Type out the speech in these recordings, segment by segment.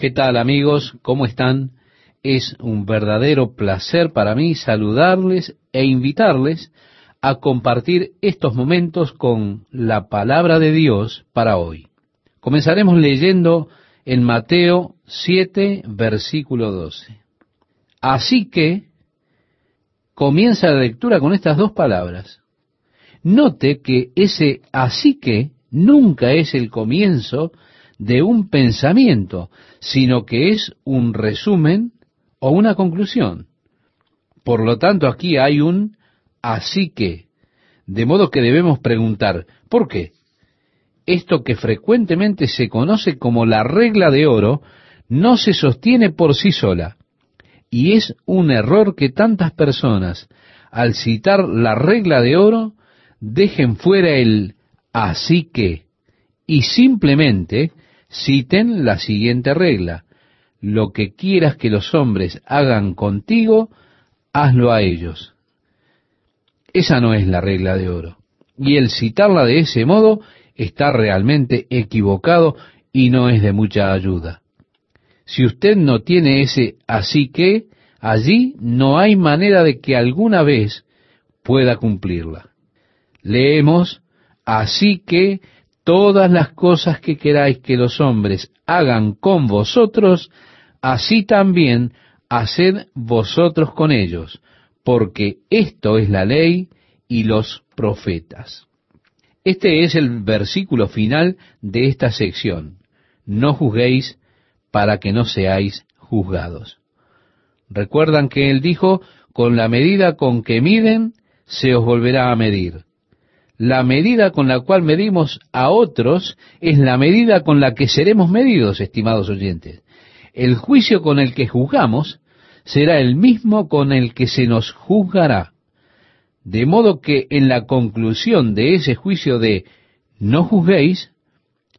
¿Qué tal amigos? ¿Cómo están? Es un verdadero placer para mí saludarles e invitarles a compartir estos momentos con la palabra de Dios para hoy. Comenzaremos leyendo en Mateo 7, versículo 12. Así que comienza la lectura con estas dos palabras. Note que ese así que nunca es el comienzo de un pensamiento, sino que es un resumen o una conclusión. Por lo tanto, aquí hay un así que, de modo que debemos preguntar, ¿por qué? Esto que frecuentemente se conoce como la regla de oro no se sostiene por sí sola, y es un error que tantas personas, al citar la regla de oro, dejen fuera el así que, y simplemente citen la siguiente regla. Lo que quieras que los hombres hagan contigo, hazlo a ellos. Esa no es la regla de oro. Y el citarla de ese modo está realmente equivocado y no es de mucha ayuda. Si usted no tiene ese así que, allí no hay manera de que alguna vez pueda cumplirla. Leemos, así que todas las cosas que queráis que los hombres hagan con vosotros, así también haced vosotros con ellos, porque esto es la ley y los profetas. Este es el versículo final de esta sección. No juzguéis para que no seáis juzgados. Recuerdan que él dijo, con la medida con que miden, se os volverá a medir la medida con la cual medimos a otros es la medida con la que seremos medidos, estimados oyentes. El juicio con el que juzgamos será el mismo con el que se nos juzgará. De modo que en la conclusión de ese juicio de no juzguéis,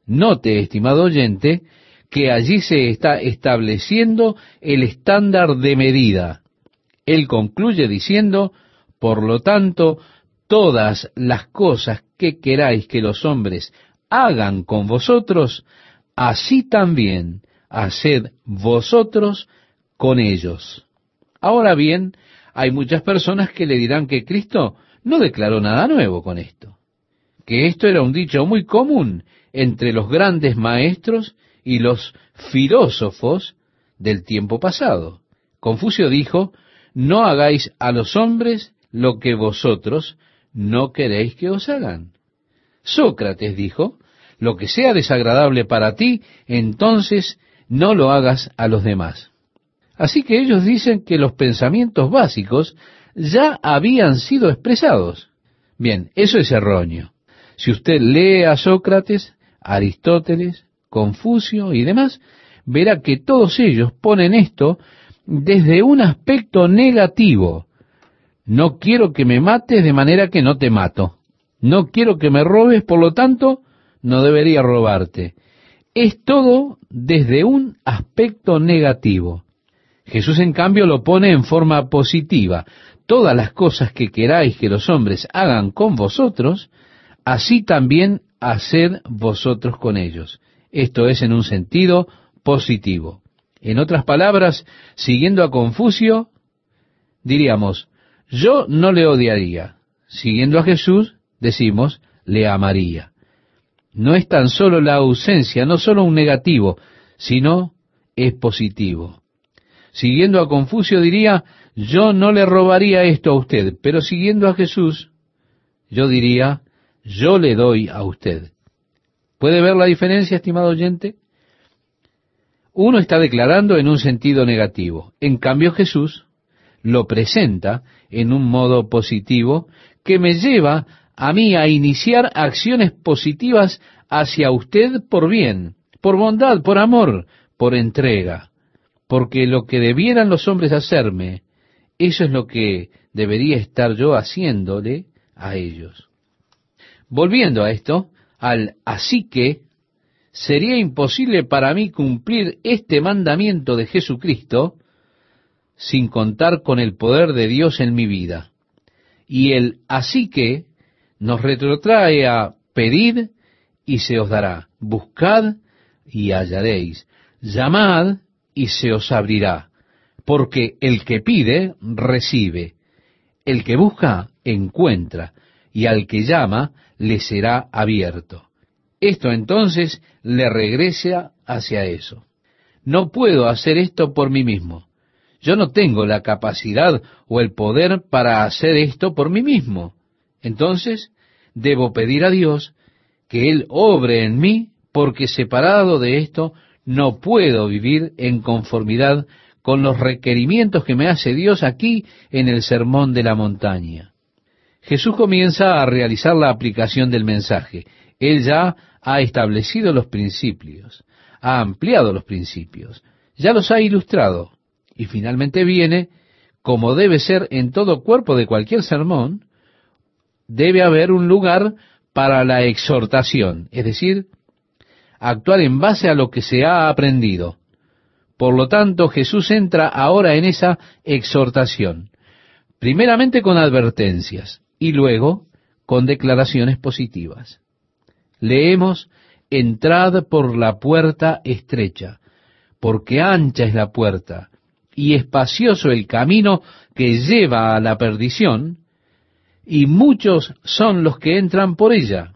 note, estimado oyente, que allí se está estableciendo el estándar de medida. Él concluye diciendo, por lo tanto, todas las cosas que queráis que los hombres hagan con vosotros, así también haced vosotros con ellos. Ahora bien, hay muchas personas que le dirán que Cristo no declaró nada nuevo con esto, que esto era un dicho muy común entre los grandes maestros y los filósofos del tiempo pasado. Confucio dijo, no hagáis a los hombres lo que vosotros no queréis que os hagan. Sócrates dijo, lo que sea desagradable para ti, entonces no lo hagas a los demás. Así que ellos dicen que los pensamientos básicos ya habían sido expresados. Bien, eso es erróneo. Si usted lee a Sócrates, Aristóteles, Confucio y demás, verá que todos ellos ponen esto desde un aspecto negativo, no quiero que me mates de manera que no te mato. No quiero que me robes, por lo tanto, no debería robarte. Es todo desde un aspecto negativo. Jesús, en cambio, lo pone en forma positiva. Todas las cosas que queráis que los hombres hagan con vosotros, así también haced vosotros con ellos. Esto es en un sentido positivo. En otras palabras, siguiendo a Confucio, diríamos, yo no le odiaría. Siguiendo a Jesús, decimos, le amaría. No es tan solo la ausencia, no solo un negativo, sino es positivo. Siguiendo a Confucio diría, yo no le robaría esto a usted, pero siguiendo a Jesús, yo diría, yo le doy a usted. ¿Puede ver la diferencia, estimado oyente? Uno está declarando en un sentido negativo. En cambio Jesús lo presenta en un modo positivo que me lleva a mí a iniciar acciones positivas hacia usted por bien, por bondad, por amor, por entrega. Porque lo que debieran los hombres hacerme, eso es lo que debería estar yo haciéndole a ellos. Volviendo a esto, al así que, sería imposible para mí cumplir este mandamiento de Jesucristo sin contar con el poder de Dios en mi vida. Y el así que nos retrotrae a pedid y se os dará, buscad y hallaréis, llamad y se os abrirá, porque el que pide, recibe, el que busca, encuentra, y al que llama, le será abierto. Esto entonces le regresa hacia eso. No puedo hacer esto por mí mismo. Yo no tengo la capacidad o el poder para hacer esto por mí mismo. Entonces, debo pedir a Dios que Él obre en mí, porque separado de esto no puedo vivir en conformidad con los requerimientos que me hace Dios aquí en el Sermón de la Montaña. Jesús comienza a realizar la aplicación del mensaje. Él ya ha establecido los principios, ha ampliado los principios, ya los ha ilustrado, y finalmente viene, como debe ser en todo cuerpo de cualquier sermón, debe haber un lugar para la exhortación, es decir, actuar en base a lo que se ha aprendido. Por lo tanto, Jesús entra ahora en esa exhortación, primeramente con advertencias y luego con declaraciones positivas. Leemos, entrad por la puerta estrecha, porque ancha es la puerta y espacioso el camino que lleva a la perdición, y muchos son los que entran por ella,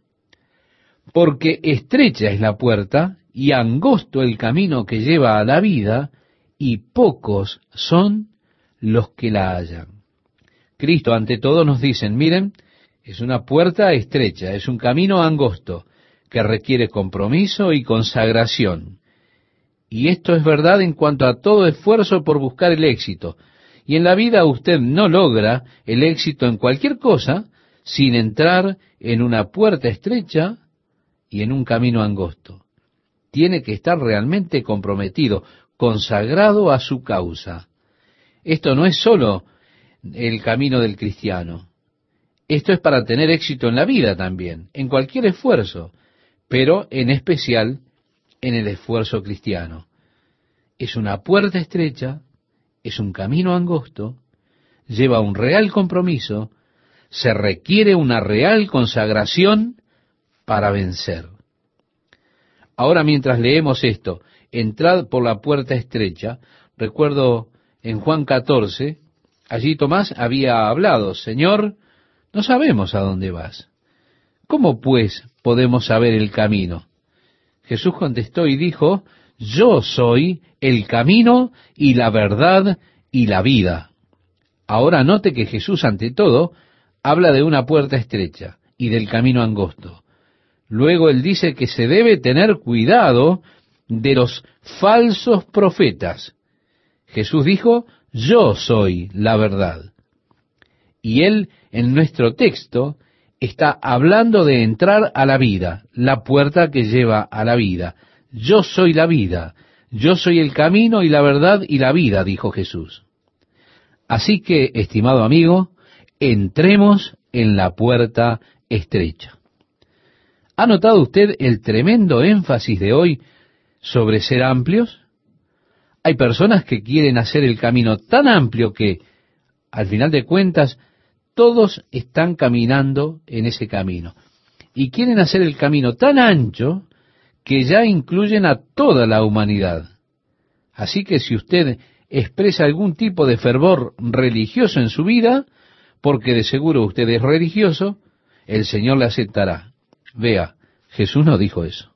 porque estrecha es la puerta y angosto el camino que lleva a la vida, y pocos son los que la hallan. Cristo ante todo nos dicen, miren, es una puerta estrecha, es un camino angosto, que requiere compromiso y consagración. Y esto es verdad en cuanto a todo esfuerzo por buscar el éxito, y en la vida usted no logra el éxito en cualquier cosa sin entrar en una puerta estrecha y en un camino angosto. Tiene que estar realmente comprometido, consagrado a su causa. Esto no es sólo el camino del cristiano. Esto es para tener éxito en la vida también, en cualquier esfuerzo, pero en especial en el esfuerzo cristiano. Es una puerta estrecha es un camino angosto, lleva un real compromiso, se requiere una real consagración para vencer. Ahora mientras leemos esto, entrad por la puerta estrecha, recuerdo en Juan 14, allí Tomás había hablado, Señor, no sabemos a dónde vas. ¿Cómo pues podemos saber el camino? Jesús contestó y dijo, yo soy el camino y la verdad y la vida. Ahora note que Jesús ante todo habla de una puerta estrecha y del camino angosto. Luego él dice que se debe tener cuidado de los falsos profetas. Jesús dijo, yo soy la verdad. Y él en nuestro texto está hablando de entrar a la vida, la puerta que lleva a la vida. Yo soy la vida, yo soy el camino y la verdad y la vida, dijo Jesús. Así que, estimado amigo, entremos en la puerta estrecha. ¿Ha notado usted el tremendo énfasis de hoy sobre ser amplios? Hay personas que quieren hacer el camino tan amplio que, al final de cuentas, todos están caminando en ese camino. Y quieren hacer el camino tan ancho que ya incluyen a toda la humanidad. Así que si usted expresa algún tipo de fervor religioso en su vida, porque de seguro usted es religioso, el Señor le aceptará. Vea, Jesús no dijo eso.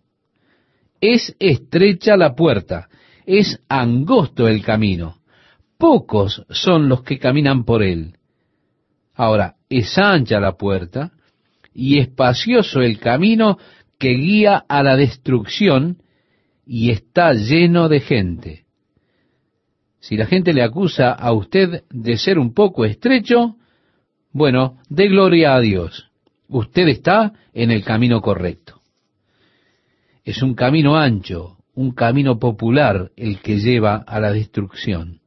Es estrecha la puerta, es angosto el camino, pocos son los que caminan por él. Ahora, es ancha la puerta y espacioso el camino que guía a la destrucción y está lleno de gente. Si la gente le acusa a usted de ser un poco estrecho, bueno, dé gloria a Dios. Usted está en el camino correcto. Es un camino ancho, un camino popular el que lleva a la destrucción.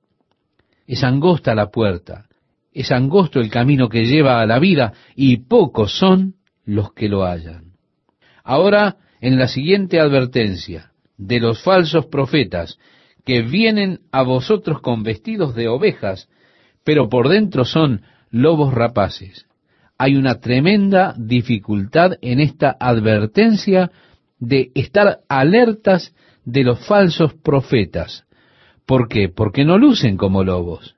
Es angosta la puerta, es angosto el camino que lleva a la vida y pocos son los que lo hallan. Ahora, en la siguiente advertencia de los falsos profetas que vienen a vosotros con vestidos de ovejas, pero por dentro son lobos rapaces. Hay una tremenda dificultad en esta advertencia de estar alertas de los falsos profetas. ¿Por qué? Porque no lucen como lobos.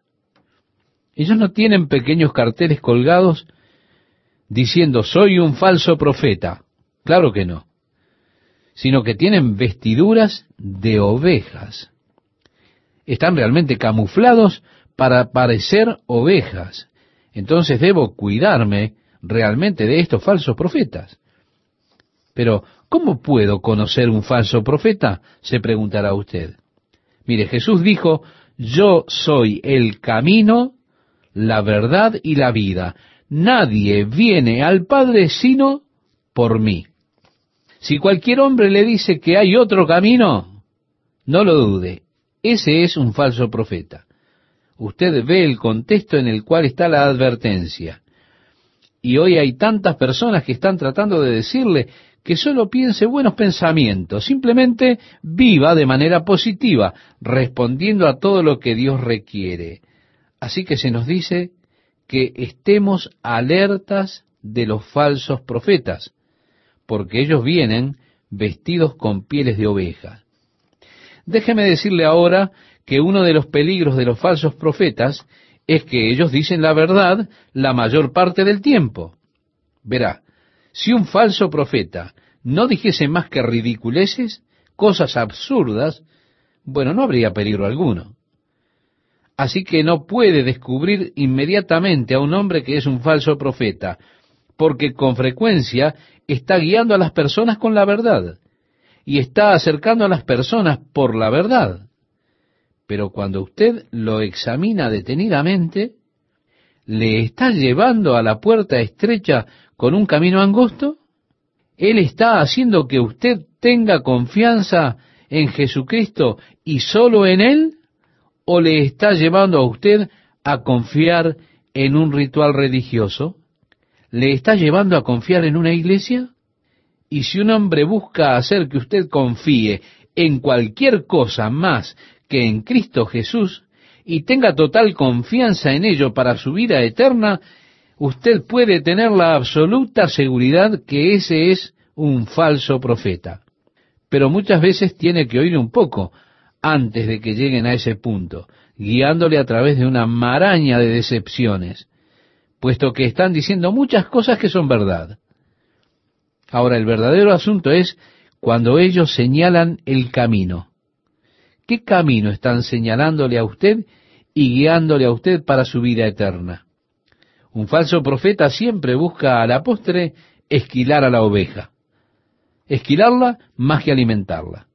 Ellos no tienen pequeños carteles colgados diciendo soy un falso profeta. Claro que no. Sino que tienen vestiduras de ovejas. Están realmente camuflados para parecer ovejas. Entonces debo cuidarme realmente de estos falsos profetas. Pero, ¿cómo puedo conocer un falso profeta? se preguntará usted. Mire, Jesús dijo, yo soy el camino, la verdad y la vida. Nadie viene al Padre sino por mí. Si cualquier hombre le dice que hay otro camino, no lo dude, ese es un falso profeta. Usted ve el contexto en el cual está la advertencia. Y hoy hay tantas personas que están tratando de decirle que solo piense buenos pensamientos, simplemente viva de manera positiva, respondiendo a todo lo que Dios requiere. Así que se nos dice que estemos alertas de los falsos profetas, porque ellos vienen vestidos con pieles de oveja. Déjeme decirle ahora que uno de los peligros de los falsos profetas es que ellos dicen la verdad la mayor parte del tiempo. Verá, si un falso profeta no dijese más que ridiculeces, cosas absurdas, bueno, no habría peligro alguno. Así que no puede descubrir inmediatamente a un hombre que es un falso profeta, porque con frecuencia está guiando a las personas con la verdad y está acercando a las personas por la verdad. Pero cuando usted lo examina detenidamente, ¿le está llevando a la puerta estrecha con un camino angosto? ¿Él está haciendo que usted tenga confianza en Jesucristo y solo en Él? ¿O le está llevando a usted a confiar en un ritual religioso? ¿Le está llevando a confiar en una iglesia? Y si un hombre busca hacer que usted confíe en cualquier cosa más que en Cristo Jesús y tenga total confianza en ello para su vida eterna, usted puede tener la absoluta seguridad que ese es un falso profeta. Pero muchas veces tiene que oír un poco antes de que lleguen a ese punto, guiándole a través de una maraña de decepciones, puesto que están diciendo muchas cosas que son verdad. Ahora, el verdadero asunto es cuando ellos señalan el camino. ¿Qué camino están señalándole a usted y guiándole a usted para su vida eterna? Un falso profeta siempre busca a la postre esquilar a la oveja. Esquilarla más que alimentarla.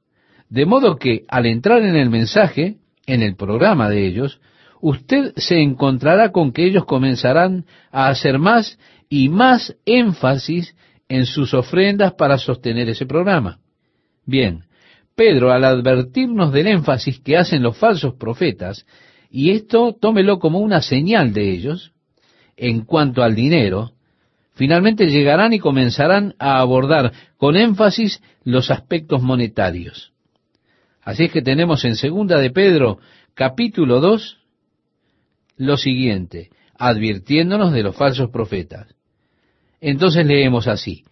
De modo que al entrar en el mensaje, en el programa de ellos, usted se encontrará con que ellos comenzarán a hacer más y más énfasis en sus ofrendas para sostener ese programa. Bien, Pedro, al advertirnos del énfasis que hacen los falsos profetas, y esto tómelo como una señal de ellos, en cuanto al dinero, finalmente llegarán y comenzarán a abordar con énfasis los aspectos monetarios. Así es que tenemos en segunda de Pedro, capítulo 2, lo siguiente, advirtiéndonos de los falsos profetas. Entonces leemos así,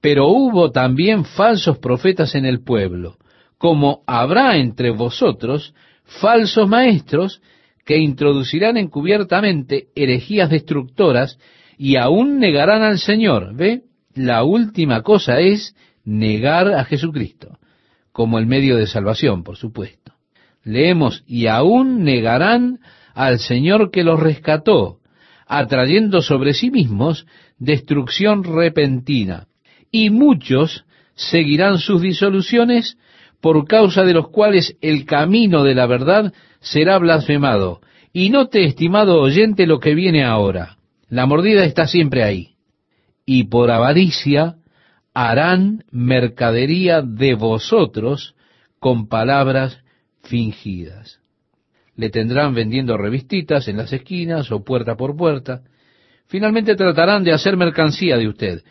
pero hubo también falsos profetas en el pueblo, como habrá entre vosotros falsos maestros que introducirán encubiertamente herejías destructoras y aún negarán al Señor. ¿Ve? La última cosa es negar a Jesucristo, como el medio de salvación, por supuesto. Leemos, y aún negarán al Señor que los rescató, atrayendo sobre sí mismos destrucción repentina. Y muchos seguirán sus disoluciones por causa de los cuales el camino de la verdad será blasfemado. Y note, estimado oyente, lo que viene ahora. La mordida está siempre ahí. Y por avaricia harán mercadería de vosotros con palabras fingidas. Le tendrán vendiendo revistitas en las esquinas o puerta por puerta. Finalmente tratarán de hacer mercancía de usted.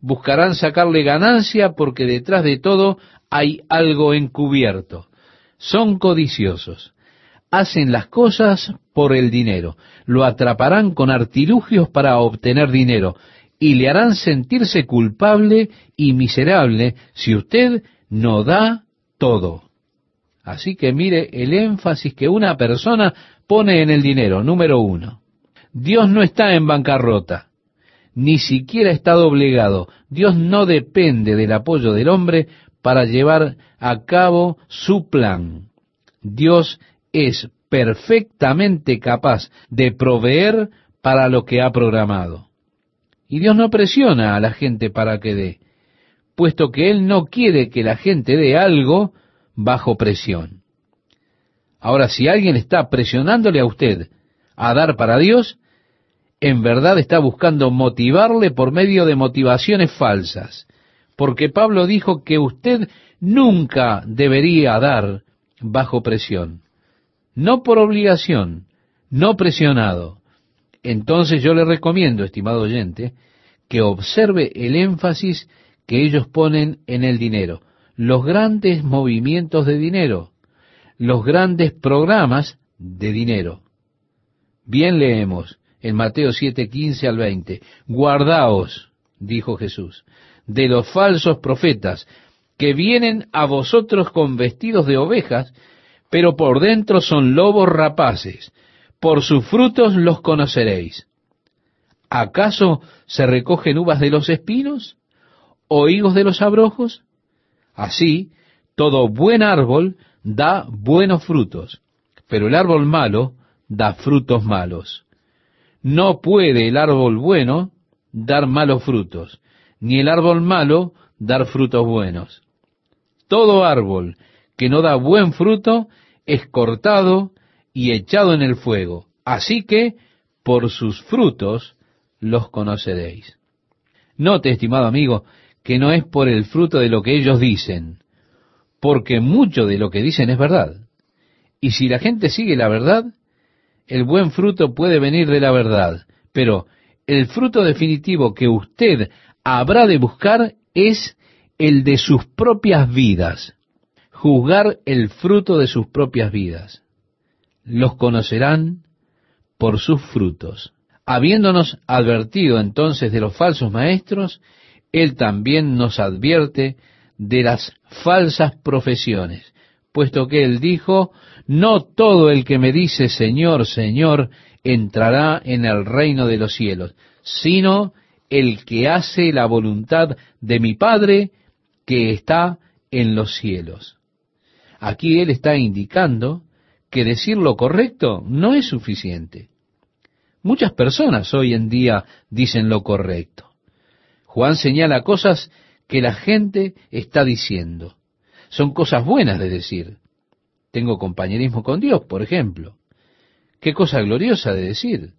Buscarán sacarle ganancia porque detrás de todo hay algo encubierto. Son codiciosos. Hacen las cosas por el dinero. Lo atraparán con artilugios para obtener dinero y le harán sentirse culpable y miserable si usted no da todo. Así que mire el énfasis que una persona pone en el dinero. Número uno, Dios no está en bancarrota, ni siquiera está doblegado. Dios no depende del apoyo del hombre para llevar a cabo su plan. Dios es perfectamente capaz de proveer para lo que ha programado. Y Dios no presiona a la gente para que dé, puesto que Él no quiere que la gente dé algo bajo presión. Ahora, si alguien está presionándole a usted a dar para Dios, en verdad está buscando motivarle por medio de motivaciones falsas, porque Pablo dijo que usted nunca debería dar bajo presión, no por obligación, no presionado. Entonces yo le recomiendo, estimado oyente, que observe el énfasis que ellos ponen en el dinero, los grandes movimientos de dinero, los grandes programas de dinero. Bien leemos en Mateo 7, 15 al 20, guardaos, dijo Jesús, de los falsos profetas que vienen a vosotros con vestidos de ovejas, pero por dentro son lobos rapaces. Por sus frutos los conoceréis. ¿Acaso se recogen uvas de los espinos o higos de los abrojos? Así, todo buen árbol da buenos frutos, pero el árbol malo da frutos malos. No puede el árbol bueno dar malos frutos, ni el árbol malo dar frutos buenos. Todo árbol que no da buen fruto es cortado y echado en el fuego. Así que por sus frutos los conoceréis. Note, estimado amigo, que no es por el fruto de lo que ellos dicen, porque mucho de lo que dicen es verdad. Y si la gente sigue la verdad, el buen fruto puede venir de la verdad, pero el fruto definitivo que usted habrá de buscar es el de sus propias vidas, juzgar el fruto de sus propias vidas. Los conocerán por sus frutos. Habiéndonos advertido entonces de los falsos maestros, Él también nos advierte de las falsas profesiones, puesto que Él dijo, no todo el que me dice Señor, Señor, entrará en el reino de los cielos, sino el que hace la voluntad de mi Padre que está en los cielos. Aquí Él está indicando que decir lo correcto no es suficiente. Muchas personas hoy en día dicen lo correcto. Juan señala cosas que la gente está diciendo. Son cosas buenas de decir. Tengo compañerismo con Dios, por ejemplo. Qué cosa gloriosa de decir.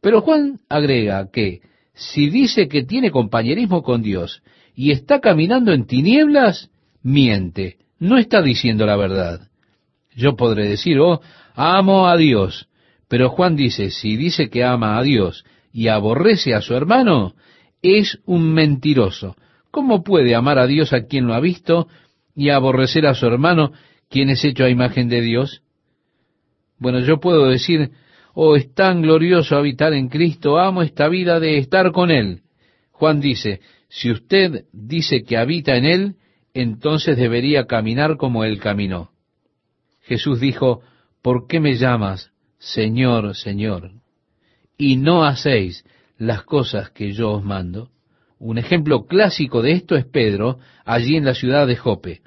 Pero Juan agrega que si dice que tiene compañerismo con Dios y está caminando en tinieblas, miente, no está diciendo la verdad. Yo podré decir, oh, amo a Dios, pero Juan dice, si dice que ama a Dios y aborrece a su hermano, es un mentiroso. ¿Cómo puede amar a Dios a quien lo ha visto y aborrecer a su hermano ¿Quién es hecho a imagen de Dios? Bueno, yo puedo decir, oh, es tan glorioso habitar en Cristo, amo esta vida de estar con Él. Juan dice, si usted dice que habita en Él, entonces debería caminar como Él caminó. Jesús dijo, ¿por qué me llamas Señor, Señor? Y no hacéis las cosas que yo os mando. Un ejemplo clásico de esto es Pedro, allí en la ciudad de Jope.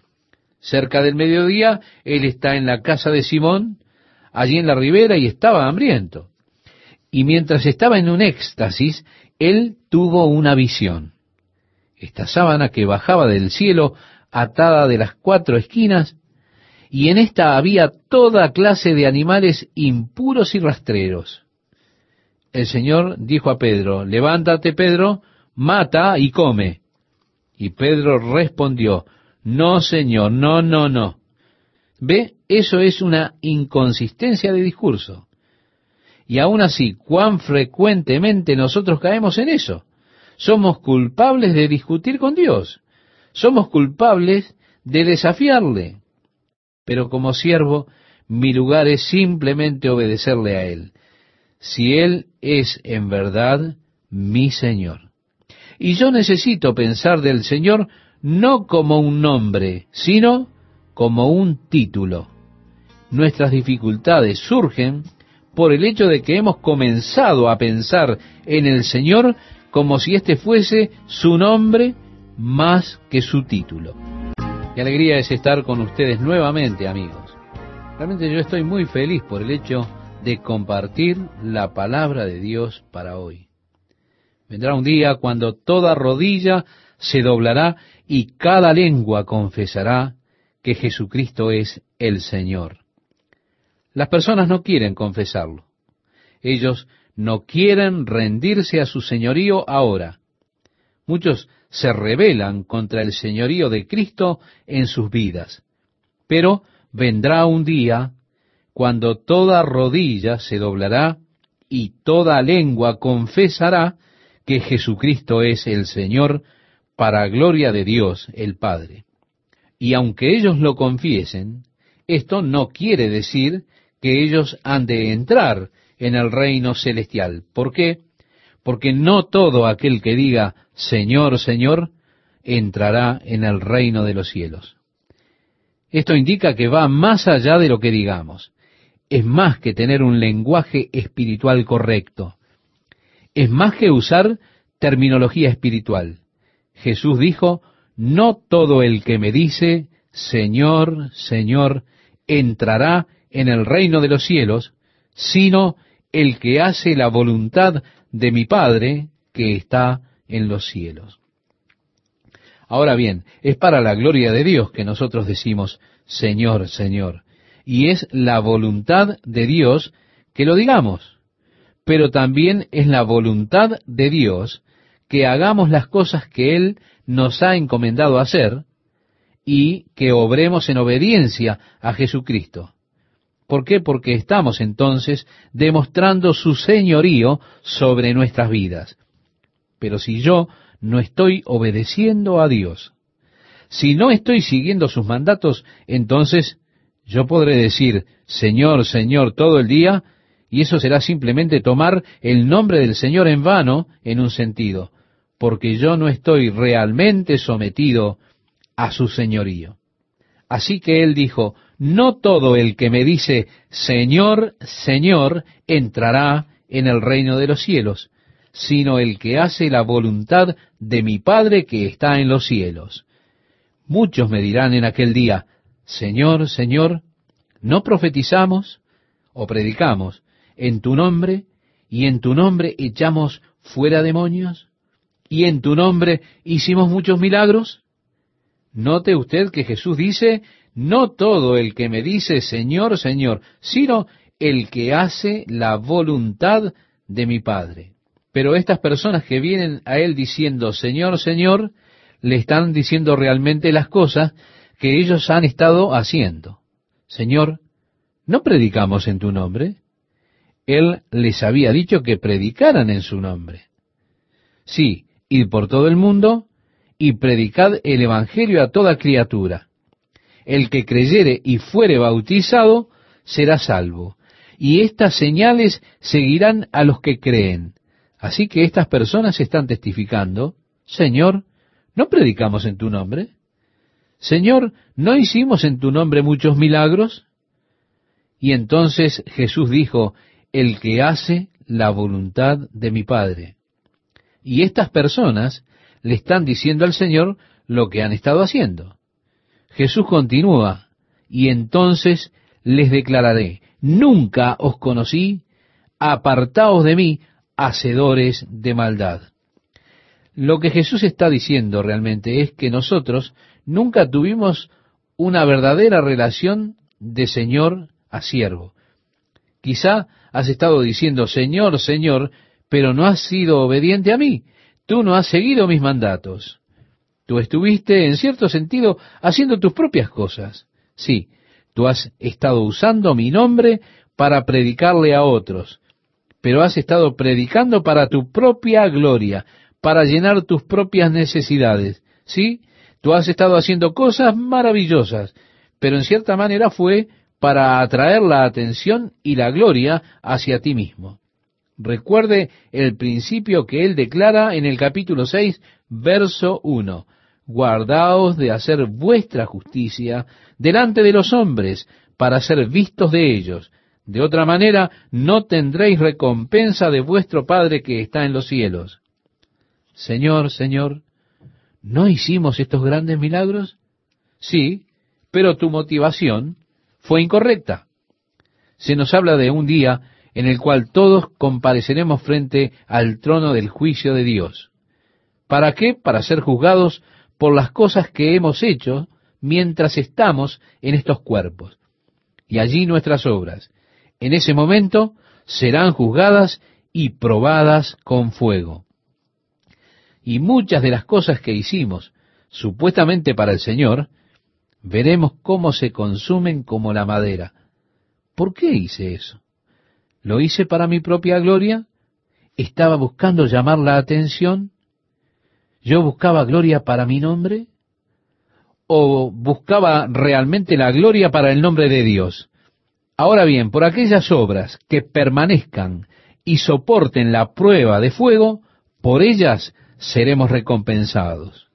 Cerca del mediodía, él está en la casa de Simón, allí en la ribera, y estaba hambriento. Y mientras estaba en un éxtasis, él tuvo una visión. Esta sábana que bajaba del cielo, atada de las cuatro esquinas, y en esta había toda clase de animales impuros y rastreros. El Señor dijo a Pedro, levántate Pedro, mata y come. Y Pedro respondió, no, Señor, no, no, no. ¿Ve? Eso es una inconsistencia de discurso. Y aún así, cuán frecuentemente nosotros caemos en eso. Somos culpables de discutir con Dios. Somos culpables de desafiarle. Pero como siervo, mi lugar es simplemente obedecerle a Él. Si Él es en verdad mi Señor. Y yo necesito pensar del Señor no como un nombre, sino como un título. Nuestras dificultades surgen por el hecho de que hemos comenzado a pensar en el Señor como si éste fuese su nombre más que su título. Qué alegría es estar con ustedes nuevamente, amigos. Realmente yo estoy muy feliz por el hecho de compartir la palabra de Dios para hoy. Vendrá un día cuando toda rodilla se doblará y cada lengua confesará que Jesucristo es el Señor. Las personas no quieren confesarlo. Ellos no quieren rendirse a su señorío ahora. Muchos se rebelan contra el señorío de Cristo en sus vidas. Pero vendrá un día cuando toda rodilla se doblará y toda lengua confesará que Jesucristo es el Señor para gloria de Dios el Padre. Y aunque ellos lo confiesen, esto no quiere decir que ellos han de entrar en el reino celestial. ¿Por qué? Porque no todo aquel que diga Señor, Señor, entrará en el reino de los cielos. Esto indica que va más allá de lo que digamos. Es más que tener un lenguaje espiritual correcto. Es más que usar terminología espiritual. Jesús dijo, no todo el que me dice, Señor, Señor, entrará en el reino de los cielos, sino el que hace la voluntad de mi Padre que está en los cielos. Ahora bien, es para la gloria de Dios que nosotros decimos, Señor, Señor, y es la voluntad de Dios que lo digamos, pero también es la voluntad de Dios que hagamos las cosas que Él nos ha encomendado hacer y que obremos en obediencia a Jesucristo. ¿Por qué? Porque estamos entonces demostrando su señorío sobre nuestras vidas. Pero si yo no estoy obedeciendo a Dios, si no estoy siguiendo sus mandatos, entonces yo podré decir, Señor, Señor, todo el día, y eso será simplemente tomar el nombre del Señor en vano en un sentido, porque yo no estoy realmente sometido a su señorío. Así que él dijo, no todo el que me dice, Señor, Señor, entrará en el reino de los cielos, sino el que hace la voluntad de mi Padre que está en los cielos. Muchos me dirán en aquel día, Señor, Señor, ¿no profetizamos o predicamos en tu nombre y en tu nombre echamos fuera demonios? ¿Y en tu nombre hicimos muchos milagros? Note usted que Jesús dice, no todo el que me dice Señor, Señor, sino el que hace la voluntad de mi Padre. Pero estas personas que vienen a Él diciendo Señor, Señor, le están diciendo realmente las cosas que ellos han estado haciendo. Señor, ¿no predicamos en tu nombre? Él les había dicho que predicaran en su nombre. Sí, id por todo el mundo y predicad el Evangelio a toda criatura el que creyere y fuere bautizado será salvo. Y estas señales seguirán a los que creen. Así que estas personas están testificando, Señor, ¿no predicamos en tu nombre? Señor, ¿no hicimos en tu nombre muchos milagros? Y entonces Jesús dijo, el que hace la voluntad de mi Padre. Y estas personas le están diciendo al Señor lo que han estado haciendo. Jesús continúa, y entonces les declararé, nunca os conocí, apartaos de mí, hacedores de maldad. Lo que Jesús está diciendo realmente es que nosotros nunca tuvimos una verdadera relación de Señor a siervo. Quizá has estado diciendo, Señor, Señor, pero no has sido obediente a mí. Tú no has seguido mis mandatos. Tú estuviste, en cierto sentido, haciendo tus propias cosas. Sí, tú has estado usando mi nombre para predicarle a otros, pero has estado predicando para tu propia gloria, para llenar tus propias necesidades. Sí, tú has estado haciendo cosas maravillosas, pero en cierta manera fue para atraer la atención y la gloria hacia ti mismo. Recuerde el principio que él declara en el capítulo 6, verso 1 guardaos de hacer vuestra justicia delante de los hombres, para ser vistos de ellos. De otra manera, no tendréis recompensa de vuestro Padre que está en los cielos. Señor, Señor, ¿no hicimos estos grandes milagros? Sí, pero tu motivación fue incorrecta. Se nos habla de un día en el cual todos compareceremos frente al trono del juicio de Dios. ¿Para qué? Para ser juzgados por las cosas que hemos hecho mientras estamos en estos cuerpos. Y allí nuestras obras, en ese momento, serán juzgadas y probadas con fuego. Y muchas de las cosas que hicimos, supuestamente para el Señor, veremos cómo se consumen como la madera. ¿Por qué hice eso? ¿Lo hice para mi propia gloria? ¿Estaba buscando llamar la atención? ¿Yo buscaba gloria para mi nombre? ¿O buscaba realmente la gloria para el nombre de Dios? Ahora bien, por aquellas obras que permanezcan y soporten la prueba de fuego, por ellas seremos recompensados.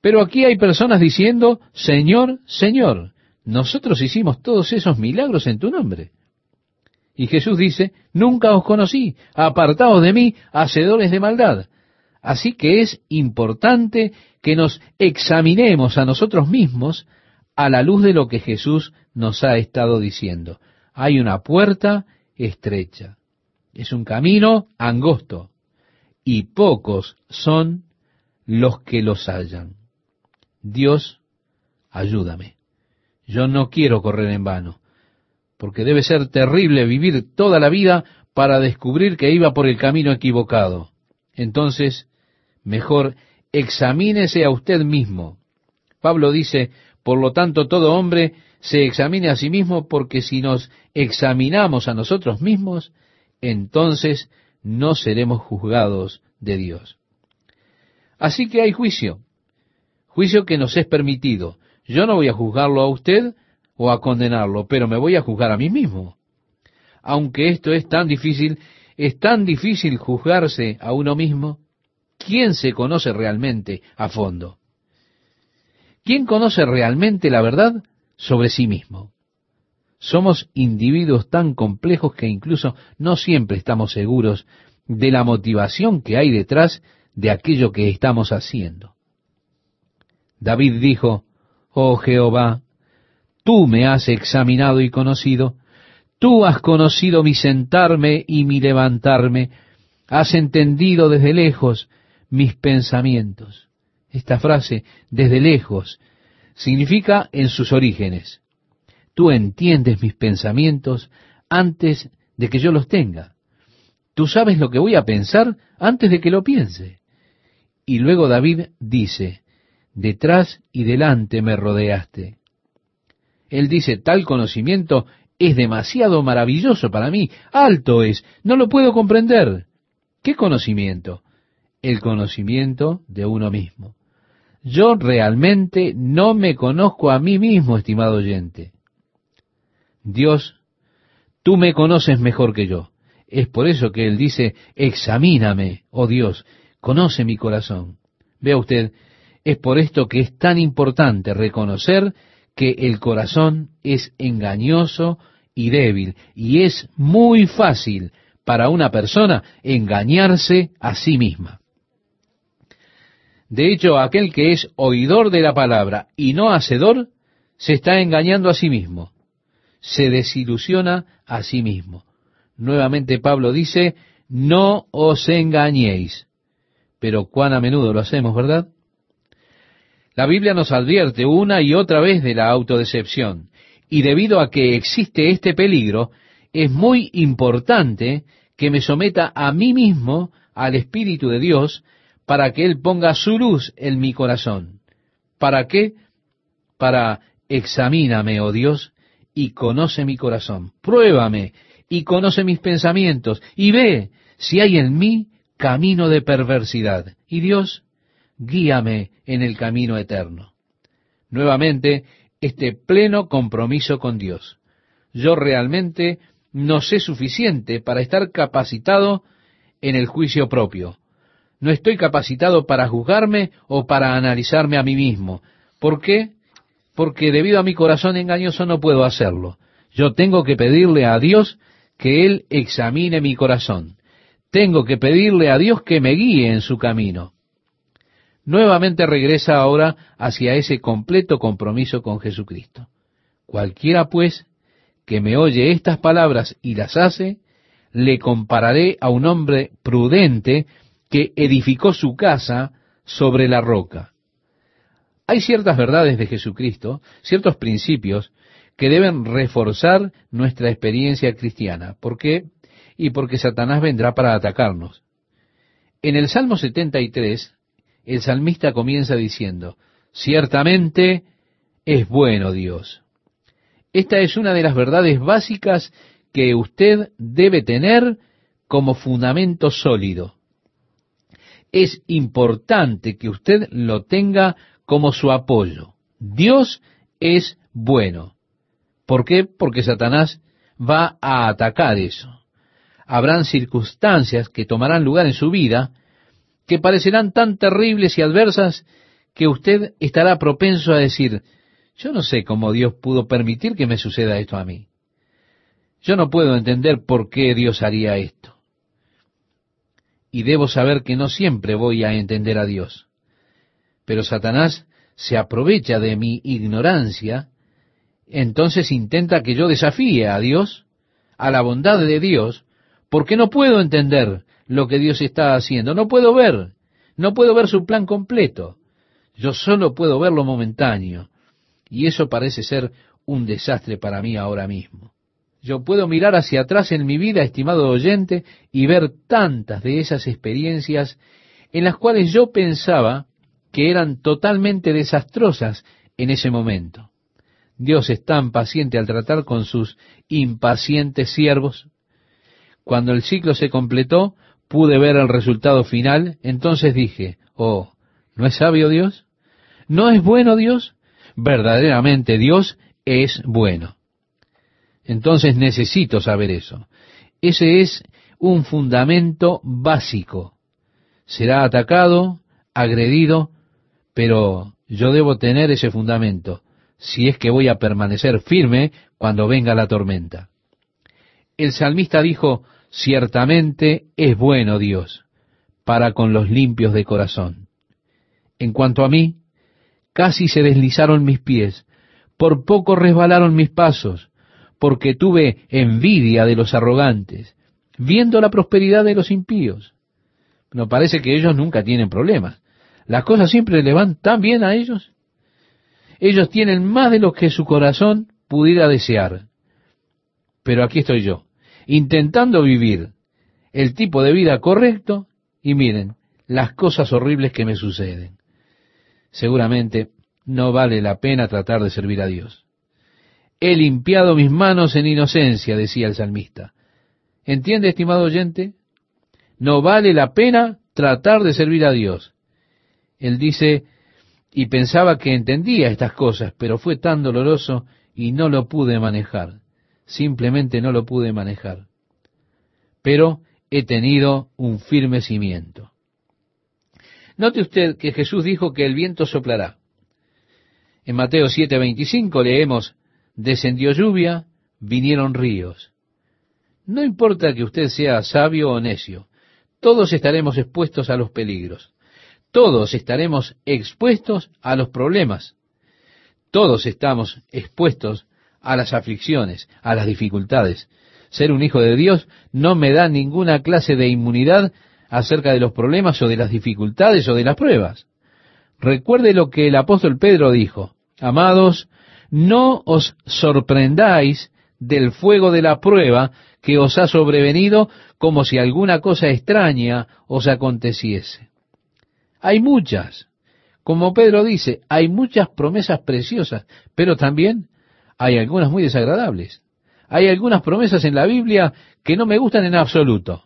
Pero aquí hay personas diciendo, Señor, Señor, nosotros hicimos todos esos milagros en tu nombre. Y Jesús dice, nunca os conocí, apartaos de mí, hacedores de maldad. Así que es importante que nos examinemos a nosotros mismos a la luz de lo que Jesús nos ha estado diciendo. Hay una puerta estrecha. Es un camino angosto. Y pocos son los que los hallan. Dios, ayúdame. Yo no quiero correr en vano, porque debe ser terrible vivir toda la vida para descubrir que iba por el camino equivocado. Entonces, Mejor examínese a usted mismo. Pablo dice, por lo tanto, todo hombre se examine a sí mismo, porque si nos examinamos a nosotros mismos, entonces no seremos juzgados de Dios. Así que hay juicio, juicio que nos es permitido. Yo no voy a juzgarlo a usted o a condenarlo, pero me voy a juzgar a mí mismo. Aunque esto es tan difícil, es tan difícil juzgarse a uno mismo, ¿Quién se conoce realmente a fondo? ¿Quién conoce realmente la verdad sobre sí mismo? Somos individuos tan complejos que incluso no siempre estamos seguros de la motivación que hay detrás de aquello que estamos haciendo. David dijo, Oh Jehová, tú me has examinado y conocido, tú has conocido mi sentarme y mi levantarme, has entendido desde lejos mis pensamientos. Esta frase, desde lejos, significa en sus orígenes. Tú entiendes mis pensamientos antes de que yo los tenga. Tú sabes lo que voy a pensar antes de que lo piense. Y luego David dice, detrás y delante me rodeaste. Él dice, tal conocimiento es demasiado maravilloso para mí, alto es, no lo puedo comprender. ¿Qué conocimiento? El conocimiento de uno mismo. Yo realmente no me conozco a mí mismo, estimado oyente. Dios, tú me conoces mejor que yo. Es por eso que Él dice, examíname, oh Dios, conoce mi corazón. Vea usted, es por esto que es tan importante reconocer que el corazón es engañoso y débil, y es muy fácil para una persona engañarse a sí misma. De hecho, aquel que es oidor de la palabra y no hacedor, se está engañando a sí mismo, se desilusiona a sí mismo. Nuevamente Pablo dice, no os engañéis. Pero cuán a menudo lo hacemos, ¿verdad? La Biblia nos advierte una y otra vez de la autodecepción, y debido a que existe este peligro, es muy importante que me someta a mí mismo al Espíritu de Dios para que Él ponga su luz en mi corazón. ¿Para qué? Para examíname, oh Dios, y conoce mi corazón. Pruébame y conoce mis pensamientos y ve si hay en mí camino de perversidad. Y Dios, guíame en el camino eterno. Nuevamente, este pleno compromiso con Dios. Yo realmente no sé suficiente para estar capacitado en el juicio propio no estoy capacitado para juzgarme o para analizarme a mí mismo. ¿Por qué? Porque debido a mi corazón engañoso no puedo hacerlo. Yo tengo que pedirle a Dios que Él examine mi corazón. Tengo que pedirle a Dios que me guíe en su camino. Nuevamente regresa ahora hacia ese completo compromiso con Jesucristo. Cualquiera, pues, que me oye estas palabras y las hace, le compararé a un hombre prudente que edificó su casa sobre la roca. Hay ciertas verdades de Jesucristo, ciertos principios que deben reforzar nuestra experiencia cristiana. ¿Por qué? Y porque Satanás vendrá para atacarnos. En el Salmo 73, el salmista comienza diciendo, ciertamente es bueno Dios. Esta es una de las verdades básicas que usted debe tener como fundamento sólido. Es importante que usted lo tenga como su apoyo. Dios es bueno. ¿Por qué? Porque Satanás va a atacar eso. Habrán circunstancias que tomarán lugar en su vida que parecerán tan terribles y adversas que usted estará propenso a decir, yo no sé cómo Dios pudo permitir que me suceda esto a mí. Yo no puedo entender por qué Dios haría esto. Y debo saber que no siempre voy a entender a Dios. Pero Satanás se aprovecha de mi ignorancia, entonces intenta que yo desafíe a Dios, a la bondad de Dios, porque no puedo entender lo que Dios está haciendo. No puedo ver, no puedo ver su plan completo. Yo solo puedo ver lo momentáneo. Y eso parece ser un desastre para mí ahora mismo. Yo puedo mirar hacia atrás en mi vida, estimado oyente, y ver tantas de esas experiencias en las cuales yo pensaba que eran totalmente desastrosas en ese momento. Dios es tan paciente al tratar con sus impacientes siervos. Cuando el ciclo se completó, pude ver el resultado final, entonces dije, oh, ¿no es sabio Dios? ¿No es bueno Dios? Verdaderamente Dios es bueno. Entonces necesito saber eso. Ese es un fundamento básico. Será atacado, agredido, pero yo debo tener ese fundamento si es que voy a permanecer firme cuando venga la tormenta. El salmista dijo, Ciertamente es bueno Dios para con los limpios de corazón. En cuanto a mí, casi se deslizaron mis pies, por poco resbalaron mis pasos, porque tuve envidia de los arrogantes, viendo la prosperidad de los impíos. No parece que ellos nunca tienen problemas. Las cosas siempre le van tan bien a ellos. Ellos tienen más de lo que su corazón pudiera desear. Pero aquí estoy yo, intentando vivir el tipo de vida correcto y miren las cosas horribles que me suceden. Seguramente no vale la pena tratar de servir a Dios. He limpiado mis manos en inocencia, decía el salmista. ¿Entiende, estimado oyente? No vale la pena tratar de servir a Dios. Él dice, y pensaba que entendía estas cosas, pero fue tan doloroso y no lo pude manejar simplemente no lo pude manejar. Pero he tenido un firme cimiento. Note usted que Jesús dijo que el viento soplará. En Mateo 7:25 leemos, descendió lluvia, vinieron ríos. No importa que usted sea sabio o necio, todos estaremos expuestos a los peligros. Todos estaremos expuestos a los problemas. Todos estamos expuestos a las aflicciones, a las dificultades. Ser un hijo de Dios no me da ninguna clase de inmunidad acerca de los problemas o de las dificultades o de las pruebas. Recuerde lo que el apóstol Pedro dijo, amados, no os sorprendáis del fuego de la prueba que os ha sobrevenido como si alguna cosa extraña os aconteciese. Hay muchas, como Pedro dice, hay muchas promesas preciosas, pero también hay algunas muy desagradables. Hay algunas promesas en la Biblia que no me gustan en absoluto.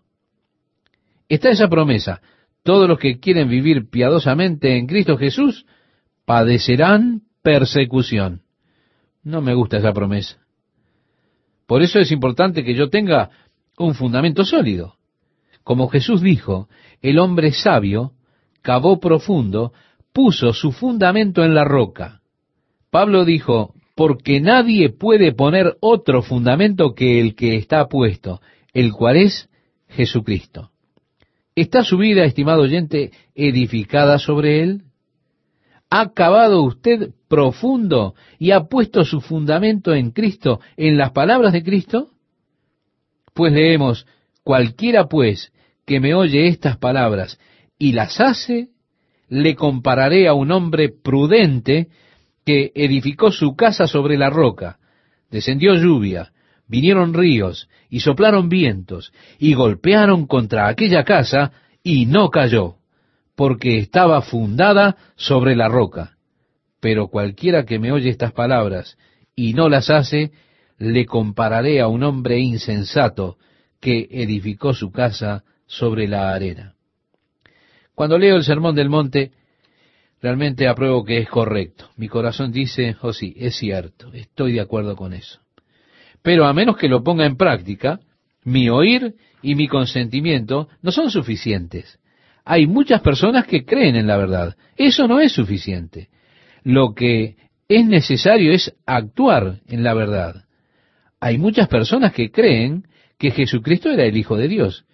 Está esa promesa. Todos los que quieren vivir piadosamente en Cristo Jesús padecerán persecución. No me gusta esa promesa. Por eso es importante que yo tenga un fundamento sólido. Como Jesús dijo, el hombre sabio cavó profundo, puso su fundamento en la roca. Pablo dijo, porque nadie puede poner otro fundamento que el que está puesto, el cual es Jesucristo. ¿Está su vida, estimado oyente, edificada sobre él? ¿Ha cavado usted profundo y ha puesto su fundamento en Cristo, en las palabras de Cristo? Pues leemos, cualquiera pues que me oye estas palabras y las hace, le compararé a un hombre prudente que edificó su casa sobre la roca. Descendió lluvia, vinieron ríos y soplaron vientos y golpearon contra aquella casa y no cayó, porque estaba fundada sobre la roca. Pero cualquiera que me oye estas palabras y no las hace, le compararé a un hombre insensato que edificó su casa sobre la arena. Cuando leo el Sermón del Monte, realmente apruebo que es correcto. Mi corazón dice, oh sí, es cierto, estoy de acuerdo con eso. Pero a menos que lo ponga en práctica, mi oír y mi consentimiento no son suficientes. Hay muchas personas que creen en la verdad. Eso no es suficiente. Lo que es necesario es actuar en la verdad. Hay muchas personas que creen que Jesucristo era el Hijo de Dios.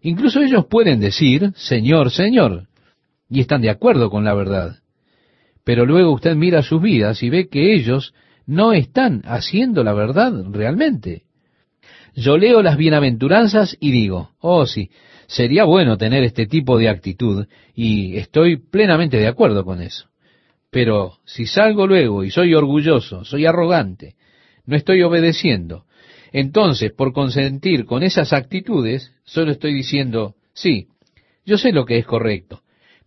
Incluso ellos pueden decir, Señor, Señor, y están de acuerdo con la verdad. Pero luego usted mira sus vidas y ve que ellos no están haciendo la verdad realmente. Yo leo las bienaventuranzas y digo, oh sí, sería bueno tener este tipo de actitud y estoy plenamente de acuerdo con eso. Pero si salgo luego y soy orgulloso, soy arrogante, no estoy obedeciendo, entonces por consentir con esas actitudes, solo estoy diciendo, sí, yo sé lo que es correcto,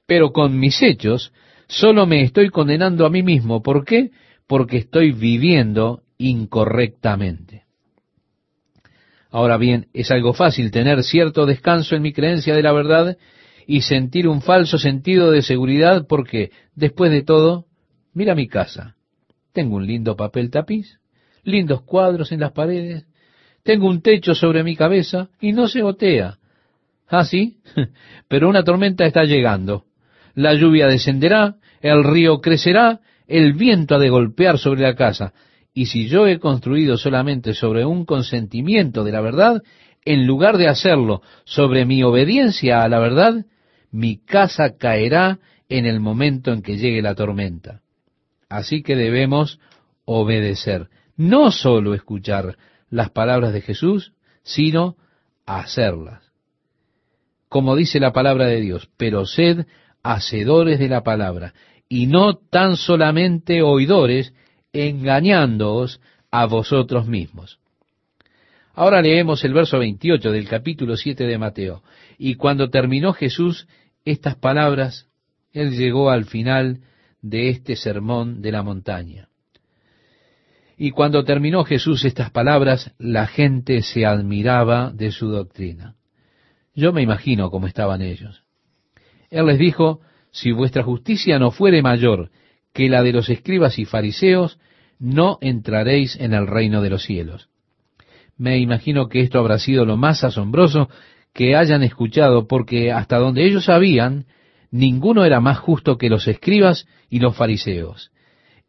pero con mis hechos solo me estoy condenando a mí mismo. ¿Por qué? Porque estoy viviendo incorrectamente. Ahora bien, es algo fácil tener cierto descanso en mi creencia de la verdad y sentir un falso sentido de seguridad porque, después de todo, mira mi casa. Tengo un lindo papel tapiz, lindos cuadros en las paredes, tengo un techo sobre mi cabeza y no se gotea. Ah, sí, pero una tormenta está llegando la lluvia descenderá, el río crecerá, el viento ha de golpear sobre la casa. Y si yo he construido solamente sobre un consentimiento de la verdad, en lugar de hacerlo sobre mi obediencia a la verdad, mi casa caerá en el momento en que llegue la tormenta. Así que debemos obedecer, no solo escuchar las palabras de Jesús, sino hacerlas. Como dice la palabra de Dios, pero sed hacedores de la palabra, y no tan solamente oidores, engañándoos a vosotros mismos. Ahora leemos el verso 28 del capítulo 7 de Mateo. Y cuando terminó Jesús estas palabras, él llegó al final de este sermón de la montaña. Y cuando terminó Jesús estas palabras, la gente se admiraba de su doctrina. Yo me imagino cómo estaban ellos. Él les dijo, si vuestra justicia no fuere mayor que la de los escribas y fariseos, no entraréis en el reino de los cielos. Me imagino que esto habrá sido lo más asombroso que hayan escuchado, porque hasta donde ellos sabían, ninguno era más justo que los escribas y los fariseos.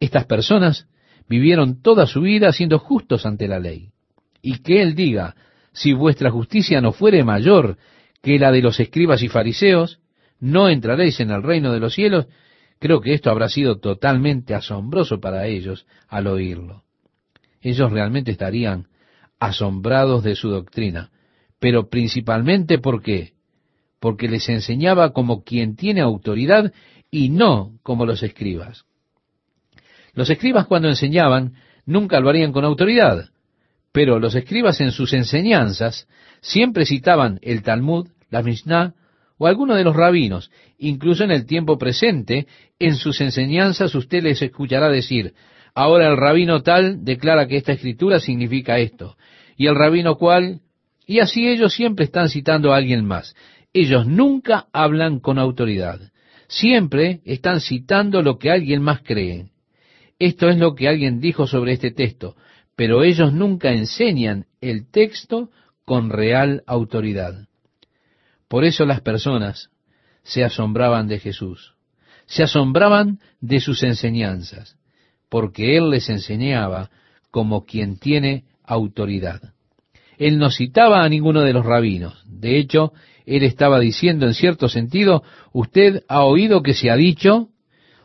Estas personas vivieron toda su vida siendo justos ante la ley. Y que Él diga, si vuestra justicia no fuere mayor que la de los escribas y fariseos, no entraréis en el reino de los cielos, creo que esto habrá sido totalmente asombroso para ellos al oírlo. Ellos realmente estarían asombrados de su doctrina, pero principalmente ¿por qué? Porque les enseñaba como quien tiene autoridad y no como los escribas. Los escribas cuando enseñaban nunca lo harían con autoridad, pero los escribas en sus enseñanzas siempre citaban el Talmud, la Mishnah o alguno de los rabinos, incluso en el tiempo presente, en sus enseñanzas usted les escuchará decir, ahora el rabino tal declara que esta escritura significa esto, y el rabino cual, y así ellos siempre están citando a alguien más. Ellos nunca hablan con autoridad, siempre están citando lo que alguien más cree. Esto es lo que alguien dijo sobre este texto, pero ellos nunca enseñan el texto con real autoridad. Por eso las personas se asombraban de Jesús, se asombraban de sus enseñanzas, porque Él les enseñaba como quien tiene autoridad. Él no citaba a ninguno de los rabinos. De hecho, Él estaba diciendo en cierto sentido, usted ha oído que se ha dicho,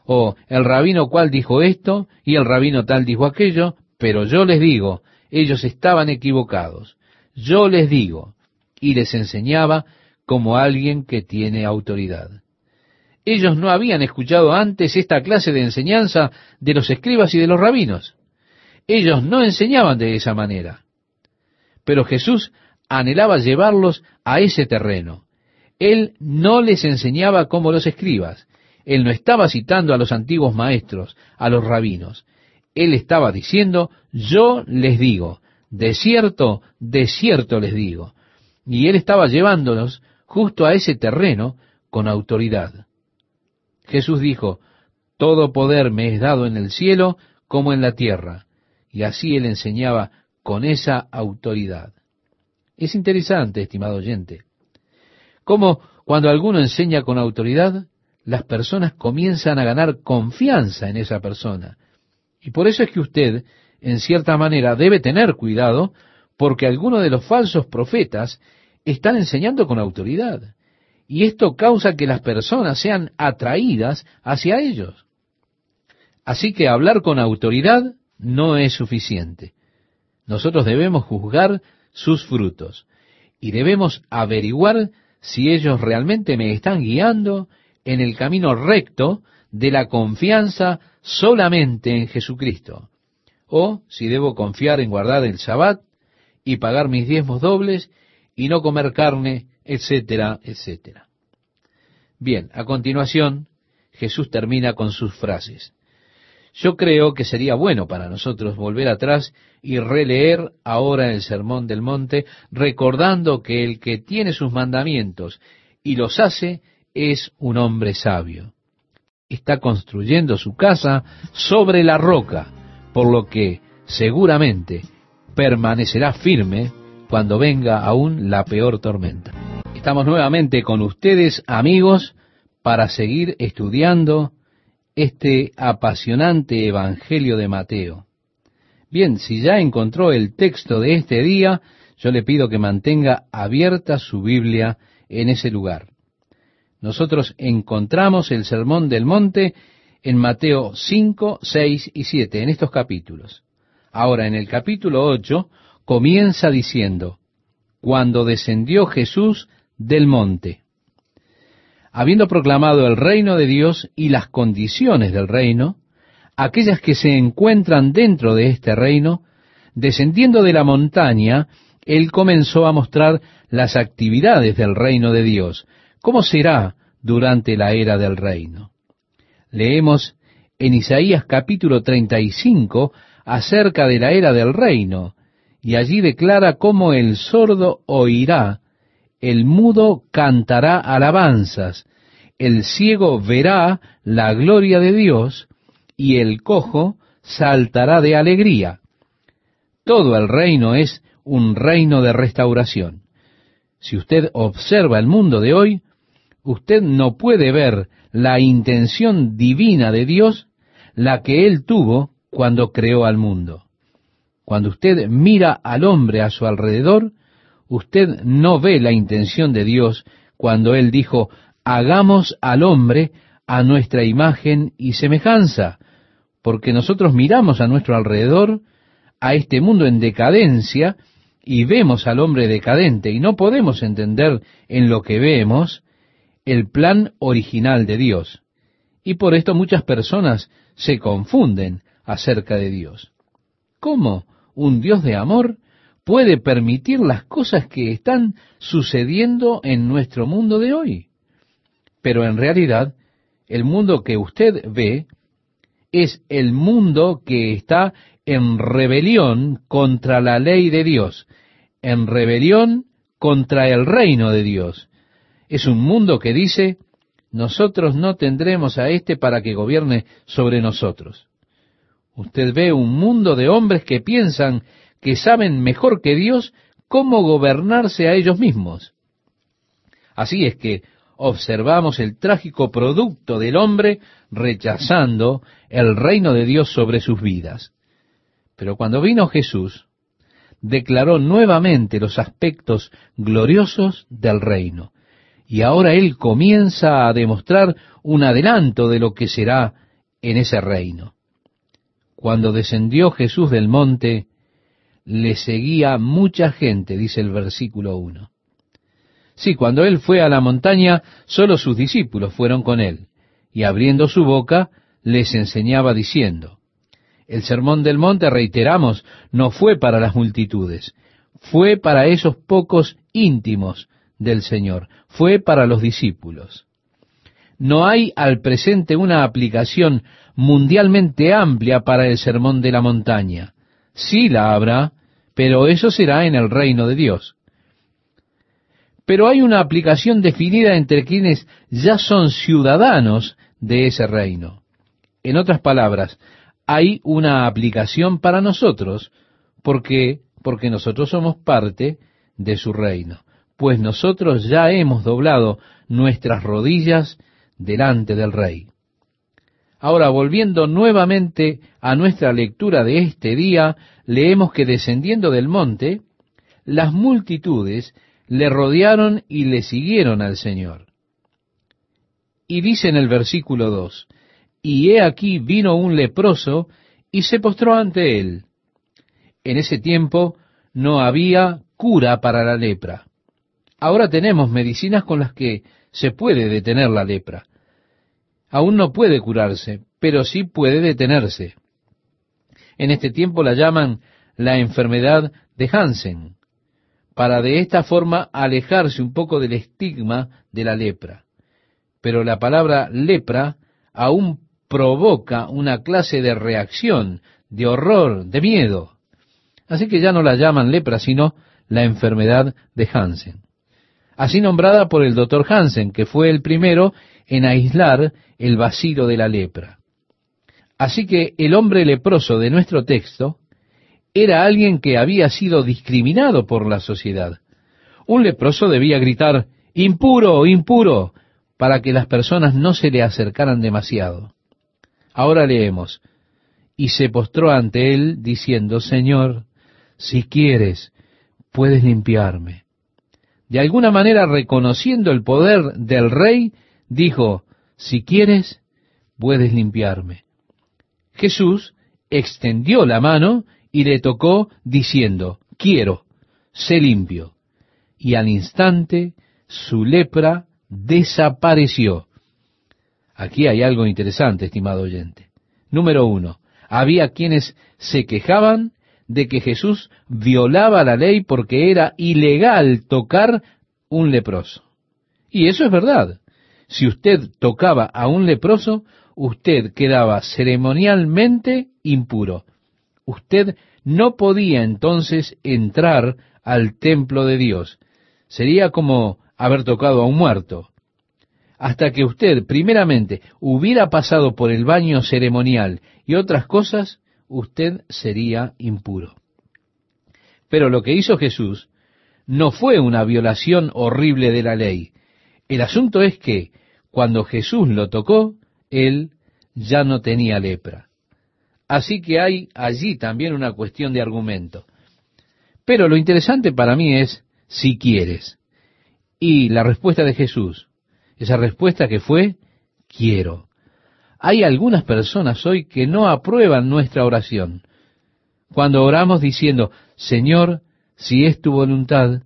o el rabino cual dijo esto, y el rabino tal dijo aquello, pero yo les digo, ellos estaban equivocados. Yo les digo, y les enseñaba como alguien que tiene autoridad. Ellos no habían escuchado antes esta clase de enseñanza de los escribas y de los rabinos. Ellos no enseñaban de esa manera. Pero Jesús anhelaba llevarlos a ese terreno. Él no les enseñaba como los escribas. Él no estaba citando a los antiguos maestros, a los rabinos. Él estaba diciendo, yo les digo, de cierto, de cierto les digo. Y él estaba llevándolos justo a ese terreno con autoridad. Jesús dijo, Todo poder me es dado en el cielo como en la tierra. Y así él enseñaba con esa autoridad. Es interesante, estimado oyente, cómo cuando alguno enseña con autoridad, las personas comienzan a ganar confianza en esa persona. Y por eso es que usted, en cierta manera, debe tener cuidado, porque algunos de los falsos profetas están enseñando con autoridad. Y esto causa que las personas sean atraídas hacia ellos. Así que hablar con autoridad no es suficiente. Nosotros debemos juzgar sus frutos y debemos averiguar si ellos realmente me están guiando en el camino recto de la confianza solamente en Jesucristo, o si debo confiar en guardar el Sabbat y pagar mis diezmos dobles y no comer carne, etcétera, etcétera. Bien, a continuación, Jesús termina con sus frases. Yo creo que sería bueno para nosotros volver atrás y releer ahora el Sermón del Monte, recordando que el que tiene sus mandamientos y los hace es un hombre sabio. Está construyendo su casa sobre la roca, por lo que seguramente permanecerá firme cuando venga aún la peor tormenta. Estamos nuevamente con ustedes, amigos, para seguir estudiando este apasionante Evangelio de Mateo. Bien, si ya encontró el texto de este día, yo le pido que mantenga abierta su Biblia en ese lugar. Nosotros encontramos el Sermón del Monte en Mateo 5, 6 y 7, en estos capítulos. Ahora, en el capítulo 8, comienza diciendo, cuando descendió Jesús del monte. Habiendo proclamado el reino de Dios y las condiciones del reino, aquellas que se encuentran dentro de este reino, descendiendo de la montaña, él comenzó a mostrar las actividades del reino de Dios, cómo será durante la era del reino. Leemos en Isaías capítulo 35 acerca de la era del reino, y allí declara cómo el sordo oirá, el mudo cantará alabanzas, el ciego verá la gloria de Dios, y el cojo saltará de alegría. Todo el reino es un reino de restauración. Si usted observa el mundo de hoy, usted no puede ver la intención divina de Dios, la que Él tuvo cuando creó al mundo. Cuando usted mira al hombre a su alrededor, usted no ve la intención de Dios cuando Él dijo, hagamos al hombre a nuestra imagen y semejanza, porque nosotros miramos a nuestro alrededor, a este mundo en decadencia, y vemos al hombre decadente, y no podemos entender en lo que vemos el plan original de Dios. Y por esto muchas personas se confunden acerca de Dios. ¿Cómo un Dios de amor puede permitir las cosas que están sucediendo en nuestro mundo de hoy? Pero en realidad, el mundo que usted ve es el mundo que está en rebelión contra la ley de Dios, en rebelión contra el reino de Dios. Es un mundo que dice, nosotros no tendremos a éste para que gobierne sobre nosotros. Usted ve un mundo de hombres que piensan que saben mejor que Dios cómo gobernarse a ellos mismos. Así es que observamos el trágico producto del hombre rechazando el reino de Dios sobre sus vidas. Pero cuando vino Jesús, declaró nuevamente los aspectos gloriosos del reino. Y ahora Él comienza a demostrar un adelanto de lo que será en ese reino. Cuando descendió Jesús del monte, le seguía mucha gente, dice el versículo 1. Sí, cuando Él fue a la montaña, solo sus discípulos fueron con Él, y abriendo su boca, les enseñaba diciendo, el sermón del monte, reiteramos, no fue para las multitudes, fue para esos pocos íntimos del Señor, fue para los discípulos. No hay al presente una aplicación mundialmente amplia para el sermón de la montaña. Sí la habrá, pero eso será en el reino de Dios. Pero hay una aplicación definida entre quienes ya son ciudadanos de ese reino. En otras palabras, hay una aplicación para nosotros, porque porque nosotros somos parte de su reino, pues nosotros ya hemos doblado nuestras rodillas delante del rey. Ahora, volviendo nuevamente a nuestra lectura de este día, leemos que descendiendo del monte, las multitudes le rodearon y le siguieron al Señor. Y dice en el versículo 2, y he aquí vino un leproso y se postró ante él. En ese tiempo no había cura para la lepra. Ahora tenemos medicinas con las que se puede detener la lepra. Aún no puede curarse, pero sí puede detenerse. En este tiempo la llaman la enfermedad de Hansen, para de esta forma alejarse un poco del estigma de la lepra. Pero la palabra lepra aún provoca una clase de reacción, de horror, de miedo. Así que ya no la llaman lepra, sino la enfermedad de Hansen. Así nombrada por el doctor Hansen, que fue el primero en aislar el vacío de la lepra. Así que el hombre leproso de nuestro texto era alguien que había sido discriminado por la sociedad. Un leproso debía gritar, impuro, impuro, para que las personas no se le acercaran demasiado. Ahora leemos, y se postró ante él diciendo, Señor, si quieres, puedes limpiarme. De alguna manera reconociendo el poder del rey, dijo, si quieres, puedes limpiarme. Jesús extendió la mano y le tocó diciendo, quiero, sé limpio. Y al instante su lepra desapareció. Aquí hay algo interesante, estimado oyente. Número uno, había quienes se quejaban de que Jesús violaba la ley porque era ilegal tocar un leproso. Y eso es verdad. Si usted tocaba a un leproso, usted quedaba ceremonialmente impuro. Usted no podía entonces entrar al templo de Dios. Sería como haber tocado a un muerto hasta que usted primeramente hubiera pasado por el baño ceremonial y otras cosas, usted sería impuro. Pero lo que hizo Jesús no fue una violación horrible de la ley. El asunto es que cuando Jesús lo tocó, él ya no tenía lepra. Así que hay allí también una cuestión de argumento. Pero lo interesante para mí es si quieres. Y la respuesta de Jesús, esa respuesta que fue, quiero. Hay algunas personas hoy que no aprueban nuestra oración. Cuando oramos diciendo, Señor, si es tu voluntad,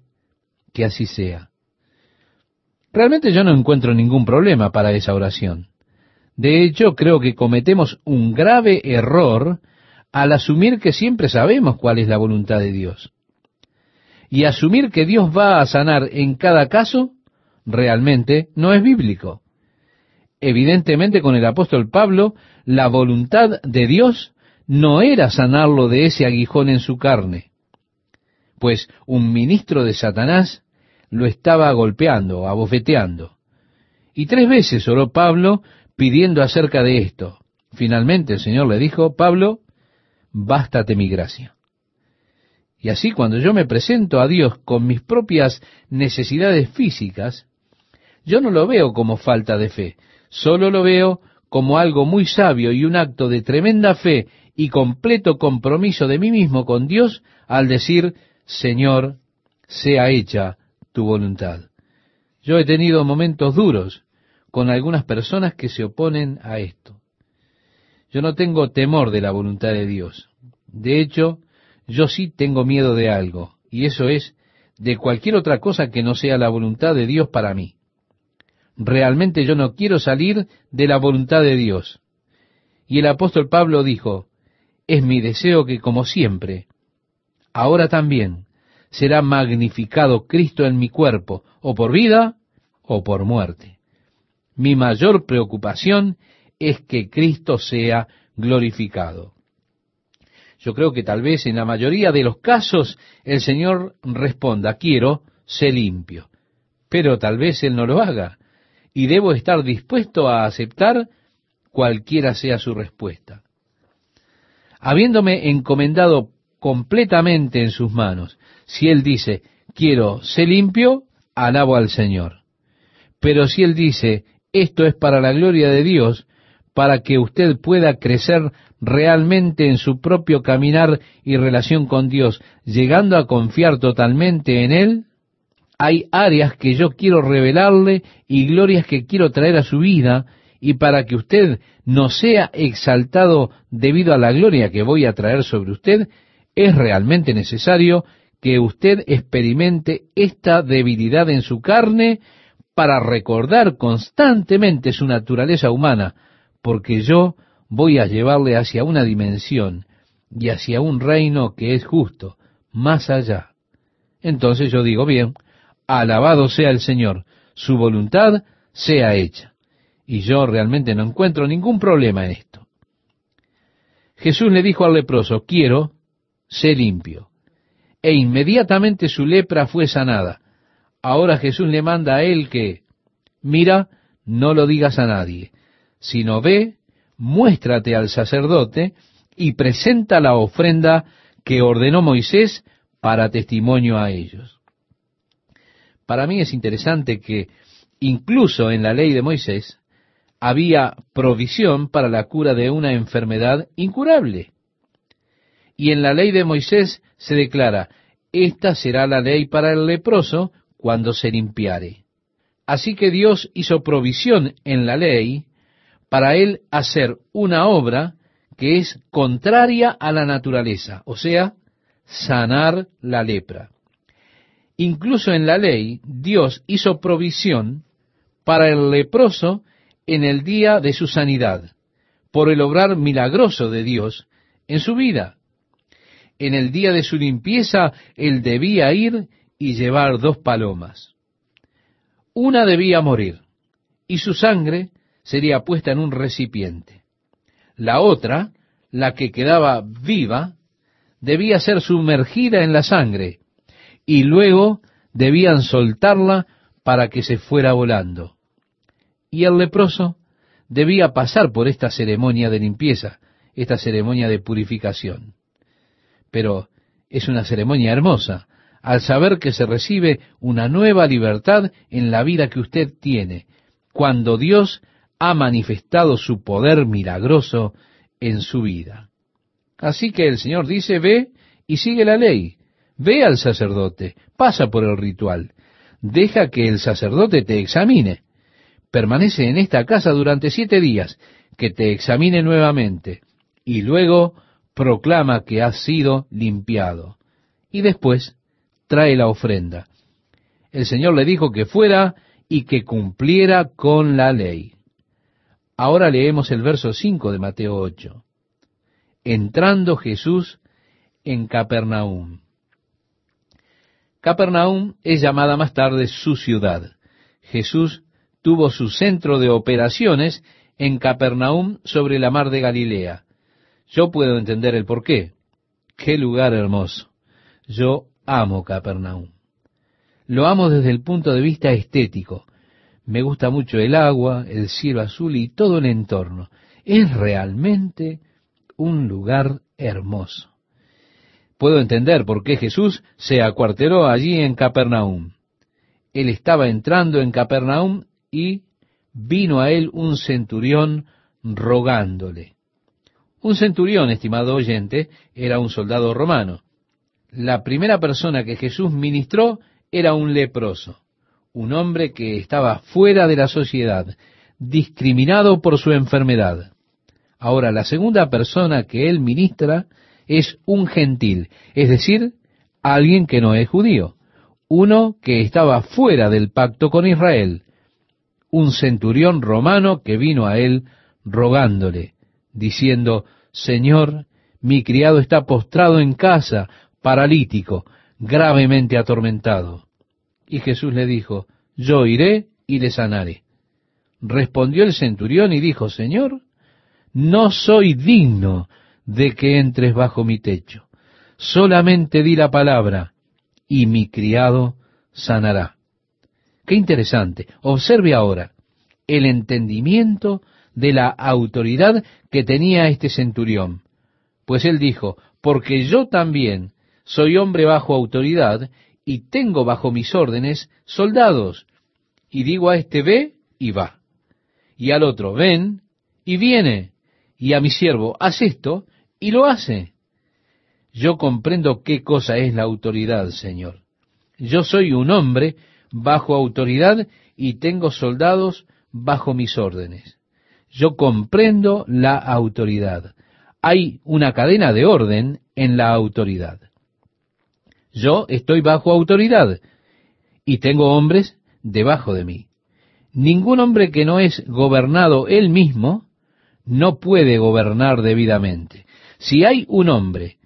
que así sea. Realmente yo no encuentro ningún problema para esa oración. De hecho, creo que cometemos un grave error al asumir que siempre sabemos cuál es la voluntad de Dios. Y asumir que Dios va a sanar en cada caso realmente no es bíblico. Evidentemente con el apóstol Pablo, la voluntad de Dios no era sanarlo de ese aguijón en su carne, pues un ministro de Satanás lo estaba golpeando, abofeteando. Y tres veces oró Pablo pidiendo acerca de esto. Finalmente el Señor le dijo, Pablo, bástate mi gracia. Y así cuando yo me presento a Dios con mis propias necesidades físicas, yo no lo veo como falta de fe, solo lo veo como algo muy sabio y un acto de tremenda fe y completo compromiso de mí mismo con Dios al decir, Señor, sea hecha tu voluntad. Yo he tenido momentos duros con algunas personas que se oponen a esto. Yo no tengo temor de la voluntad de Dios. De hecho, yo sí tengo miedo de algo, y eso es de cualquier otra cosa que no sea la voluntad de Dios para mí. Realmente yo no quiero salir de la voluntad de Dios. Y el apóstol Pablo dijo, es mi deseo que como siempre, ahora también, será magnificado Cristo en mi cuerpo, o por vida o por muerte. Mi mayor preocupación es que Cristo sea glorificado. Yo creo que tal vez en la mayoría de los casos el Señor responda, quiero, sé limpio. Pero tal vez Él no lo haga y debo estar dispuesto a aceptar cualquiera sea su respuesta. Habiéndome encomendado completamente en sus manos, si Él dice, quiero ser limpio, alabo al Señor. Pero si Él dice, esto es para la gloria de Dios, para que usted pueda crecer realmente en su propio caminar y relación con Dios, llegando a confiar totalmente en Él, hay áreas que yo quiero revelarle y glorias que quiero traer a su vida y para que usted no sea exaltado debido a la gloria que voy a traer sobre usted, es realmente necesario que usted experimente esta debilidad en su carne para recordar constantemente su naturaleza humana, porque yo voy a llevarle hacia una dimensión y hacia un reino que es justo, más allá. Entonces yo digo, bien, alabado sea el Señor, su voluntad sea hecha. Y yo realmente no encuentro ningún problema en esto. Jesús le dijo al leproso, quiero, sé limpio. E inmediatamente su lepra fue sanada. Ahora Jesús le manda a él que, mira, no lo digas a nadie, sino ve, muéstrate al sacerdote y presenta la ofrenda que ordenó Moisés para testimonio a ellos. Para mí es interesante que incluso en la ley de Moisés había provisión para la cura de una enfermedad incurable. Y en la ley de Moisés se declara, esta será la ley para el leproso cuando se limpiare. Así que Dios hizo provisión en la ley para él hacer una obra que es contraria a la naturaleza, o sea, sanar la lepra. Incluso en la ley, Dios hizo provisión para el leproso en el día de su sanidad, por el obrar milagroso de Dios en su vida. En el día de su limpieza, él debía ir y llevar dos palomas. Una debía morir, y su sangre sería puesta en un recipiente. La otra, la que quedaba viva, debía ser sumergida en la sangre, y luego debían soltarla para que se fuera volando. Y el leproso debía pasar por esta ceremonia de limpieza, esta ceremonia de purificación. Pero es una ceremonia hermosa, al saber que se recibe una nueva libertad en la vida que usted tiene, cuando Dios ha manifestado su poder milagroso en su vida. Así que el Señor dice, ve y sigue la ley, Ve al sacerdote, pasa por el ritual, deja que el sacerdote te examine. Permanece en esta casa durante siete días, que te examine nuevamente, y luego proclama que has sido limpiado. Y después trae la ofrenda. El Señor le dijo que fuera y que cumpliera con la ley. Ahora leemos el verso 5 de Mateo 8. Entrando Jesús en Capernaum. Capernaum es llamada más tarde su ciudad. Jesús tuvo su centro de operaciones en Capernaum sobre la mar de Galilea. Yo puedo entender el porqué. Qué lugar hermoso. Yo amo Capernaum. Lo amo desde el punto de vista estético. Me gusta mucho el agua, el cielo azul y todo el entorno. Es realmente un lugar hermoso puedo entender por qué Jesús se acuarteró allí en Capernaum. Él estaba entrando en Capernaum y vino a él un centurión rogándole. Un centurión, estimado oyente, era un soldado romano. La primera persona que Jesús ministró era un leproso, un hombre que estaba fuera de la sociedad, discriminado por su enfermedad. Ahora, la segunda persona que él ministra es un gentil, es decir, alguien que no es judío, uno que estaba fuera del pacto con Israel, un centurión romano que vino a él rogándole, diciendo, Señor, mi criado está postrado en casa, paralítico, gravemente atormentado. Y Jesús le dijo, Yo iré y le sanaré. Respondió el centurión y dijo, Señor, no soy digno de que entres bajo mi techo. Solamente di la palabra y mi criado sanará. Qué interesante. Observe ahora el entendimiento de la autoridad que tenía este centurión. Pues él dijo, porque yo también soy hombre bajo autoridad y tengo bajo mis órdenes soldados. Y digo a este ve y va. Y al otro ven y viene. Y a mi siervo haz esto y lo hace. Yo comprendo qué cosa es la autoridad, Señor. Yo soy un hombre bajo autoridad y tengo soldados bajo mis órdenes. Yo comprendo la autoridad. Hay una cadena de orden en la autoridad. Yo estoy bajo autoridad y tengo hombres debajo de mí. Ningún hombre que no es gobernado él mismo no puede gobernar debidamente. Si hay un hombre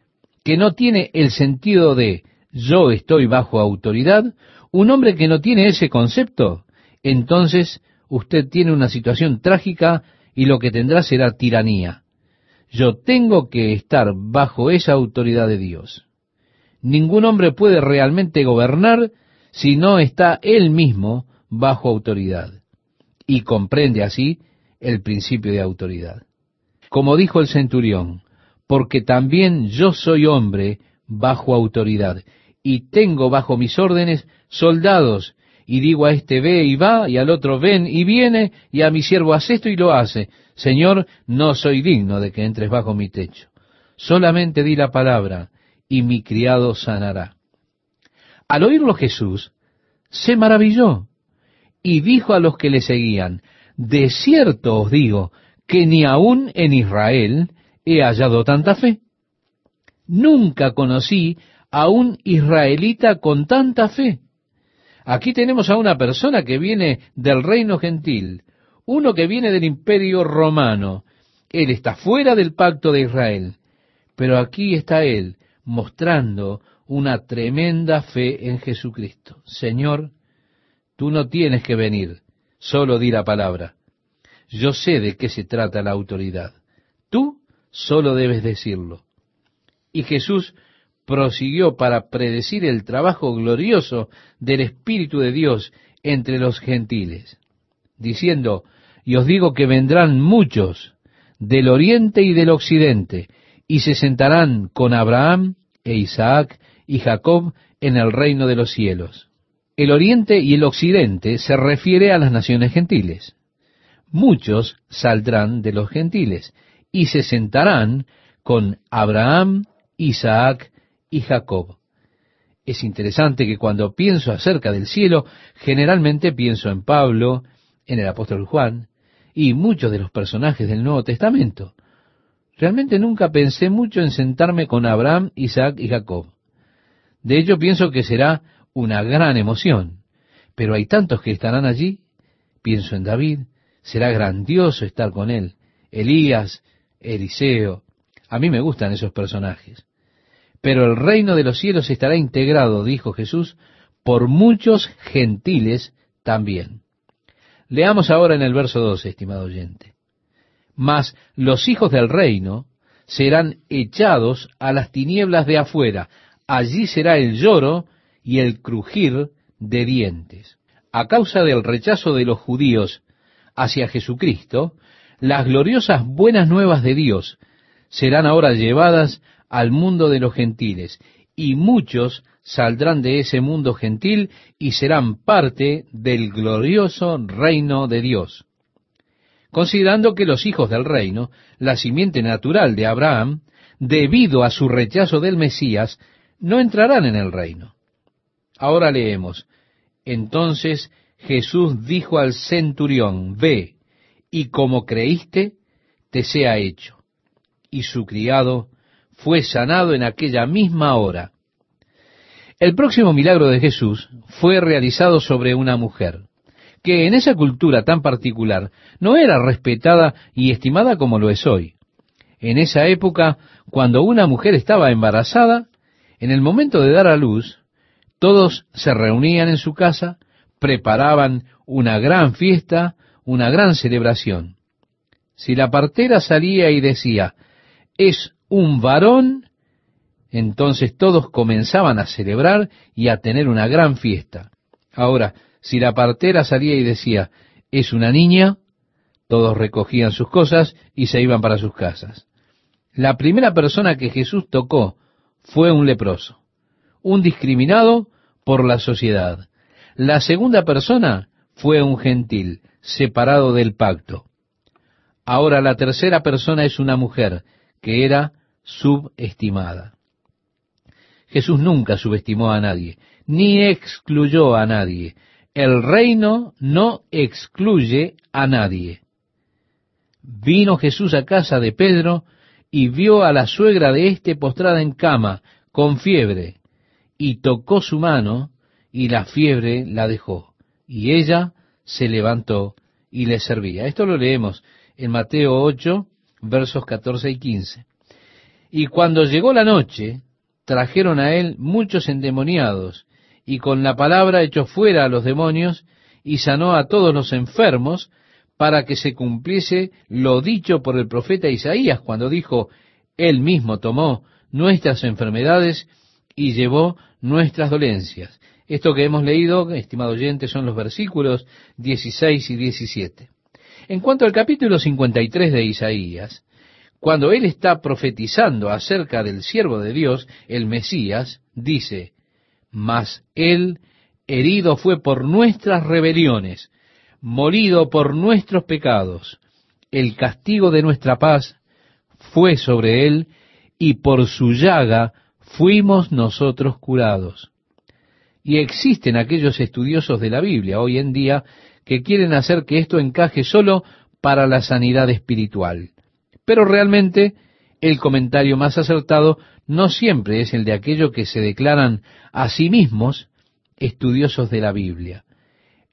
que no tiene el sentido de yo estoy bajo autoridad, un hombre que no tiene ese concepto, entonces usted tiene una situación trágica y lo que tendrá será tiranía. Yo tengo que estar bajo esa autoridad de Dios. Ningún hombre puede realmente gobernar si no está él mismo bajo autoridad y comprende así el principio de autoridad. Como dijo el centurión, porque también yo soy hombre bajo autoridad y tengo bajo mis órdenes soldados y digo a este ve y va y al otro ven y viene y a mi siervo hace esto y lo hace. Señor, no soy digno de que entres bajo mi techo. Solamente di la palabra y mi criado sanará. Al oírlo Jesús, se maravilló y dijo a los que le seguían, de cierto os digo que ni aun en Israel he hallado tanta fe. Nunca conocí a un israelita con tanta fe. Aquí tenemos a una persona que viene del reino gentil, uno que viene del imperio romano. Él está fuera del pacto de Israel, pero aquí está él mostrando una tremenda fe en Jesucristo. Señor, tú no tienes que venir, solo di la palabra. Yo sé de qué se trata la autoridad. Tú solo debes decirlo. Y Jesús prosiguió para predecir el trabajo glorioso del Espíritu de Dios entre los gentiles, diciendo, y os digo que vendrán muchos del oriente y del occidente, y se sentarán con Abraham e Isaac y Jacob en el reino de los cielos. El oriente y el occidente se refiere a las naciones gentiles. Muchos saldrán de los gentiles y se sentarán con Abraham, Isaac y Jacob. Es interesante que cuando pienso acerca del cielo, generalmente pienso en Pablo, en el apóstol Juan y muchos de los personajes del Nuevo Testamento. Realmente nunca pensé mucho en sentarme con Abraham, Isaac y Jacob. De hecho, pienso que será una gran emoción. Pero hay tantos que estarán allí. Pienso en David. Será grandioso estar con él. Elías, Eliseo. A mí me gustan esos personajes. Pero el reino de los cielos estará integrado, dijo Jesús, por muchos gentiles también. Leamos ahora en el verso 12, estimado oyente mas los hijos del reino serán echados a las tinieblas de afuera. Allí será el lloro y el crujir de dientes. A causa del rechazo de los judíos hacia Jesucristo, las gloriosas buenas nuevas de Dios serán ahora llevadas al mundo de los gentiles, y muchos saldrán de ese mundo gentil y serán parte del glorioso reino de Dios. Considerando que los hijos del reino, la simiente natural de Abraham, debido a su rechazo del Mesías, no entrarán en el reino. Ahora leemos, entonces Jesús dijo al centurión, ve, y como creíste, te sea hecho. Y su criado fue sanado en aquella misma hora. El próximo milagro de Jesús fue realizado sobre una mujer, que en esa cultura tan particular no era respetada y estimada como lo es hoy. En esa época, cuando una mujer estaba embarazada, en el momento de dar a luz, todos se reunían en su casa, preparaban una gran fiesta, una gran celebración. Si la partera salía y decía, es un varón, entonces todos comenzaban a celebrar y a tener una gran fiesta. Ahora, si la partera salía y decía, es una niña, todos recogían sus cosas y se iban para sus casas. La primera persona que Jesús tocó fue un leproso, un discriminado por la sociedad. La segunda persona fue un gentil, separado del pacto. Ahora la tercera persona es una mujer que era subestimada. Jesús nunca subestimó a nadie, ni excluyó a nadie. El reino no excluye a nadie. Vino Jesús a casa de Pedro y vio a la suegra de éste postrada en cama, con fiebre, y tocó su mano, y la fiebre la dejó. Y ella se levantó y le servía. Esto lo leemos en Mateo 8, versos 14 y 15. Y cuando llegó la noche, trajeron a él muchos endemoniados, y con la palabra echó fuera a los demonios, y sanó a todos los enfermos, para que se cumpliese lo dicho por el profeta Isaías, cuando dijo, Él mismo tomó nuestras enfermedades y llevó nuestras dolencias. Esto que hemos leído, estimado oyente, son los versículos 16 y 17. En cuanto al capítulo 53 de Isaías, cuando él está profetizando acerca del siervo de Dios, el Mesías, dice, Mas él herido fue por nuestras rebeliones, molido por nuestros pecados. El castigo de nuestra paz fue sobre él, y por su llaga fuimos nosotros curados. Y existen aquellos estudiosos de la Biblia hoy en día que quieren hacer que esto encaje solo para la sanidad espiritual. Pero realmente el comentario más acertado no siempre es el de aquellos que se declaran a sí mismos estudiosos de la Biblia.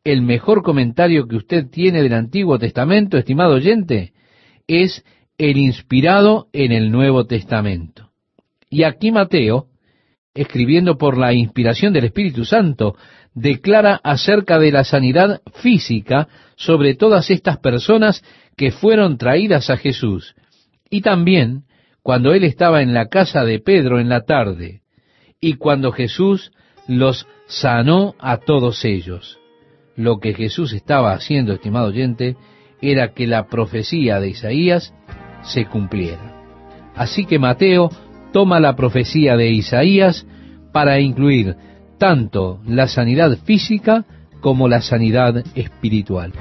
El mejor comentario que usted tiene del Antiguo Testamento, estimado oyente, es el inspirado en el Nuevo Testamento. Y aquí Mateo, escribiendo por la inspiración del Espíritu Santo, declara acerca de la sanidad física sobre todas estas personas que fueron traídas a Jesús. Y también cuando él estaba en la casa de Pedro en la tarde, y cuando Jesús los sanó a todos ellos. Lo que Jesús estaba haciendo, estimado oyente, era que la profecía de Isaías se cumpliera. Así que Mateo toma la profecía de Isaías para incluir tanto la sanidad física como la sanidad espiritual.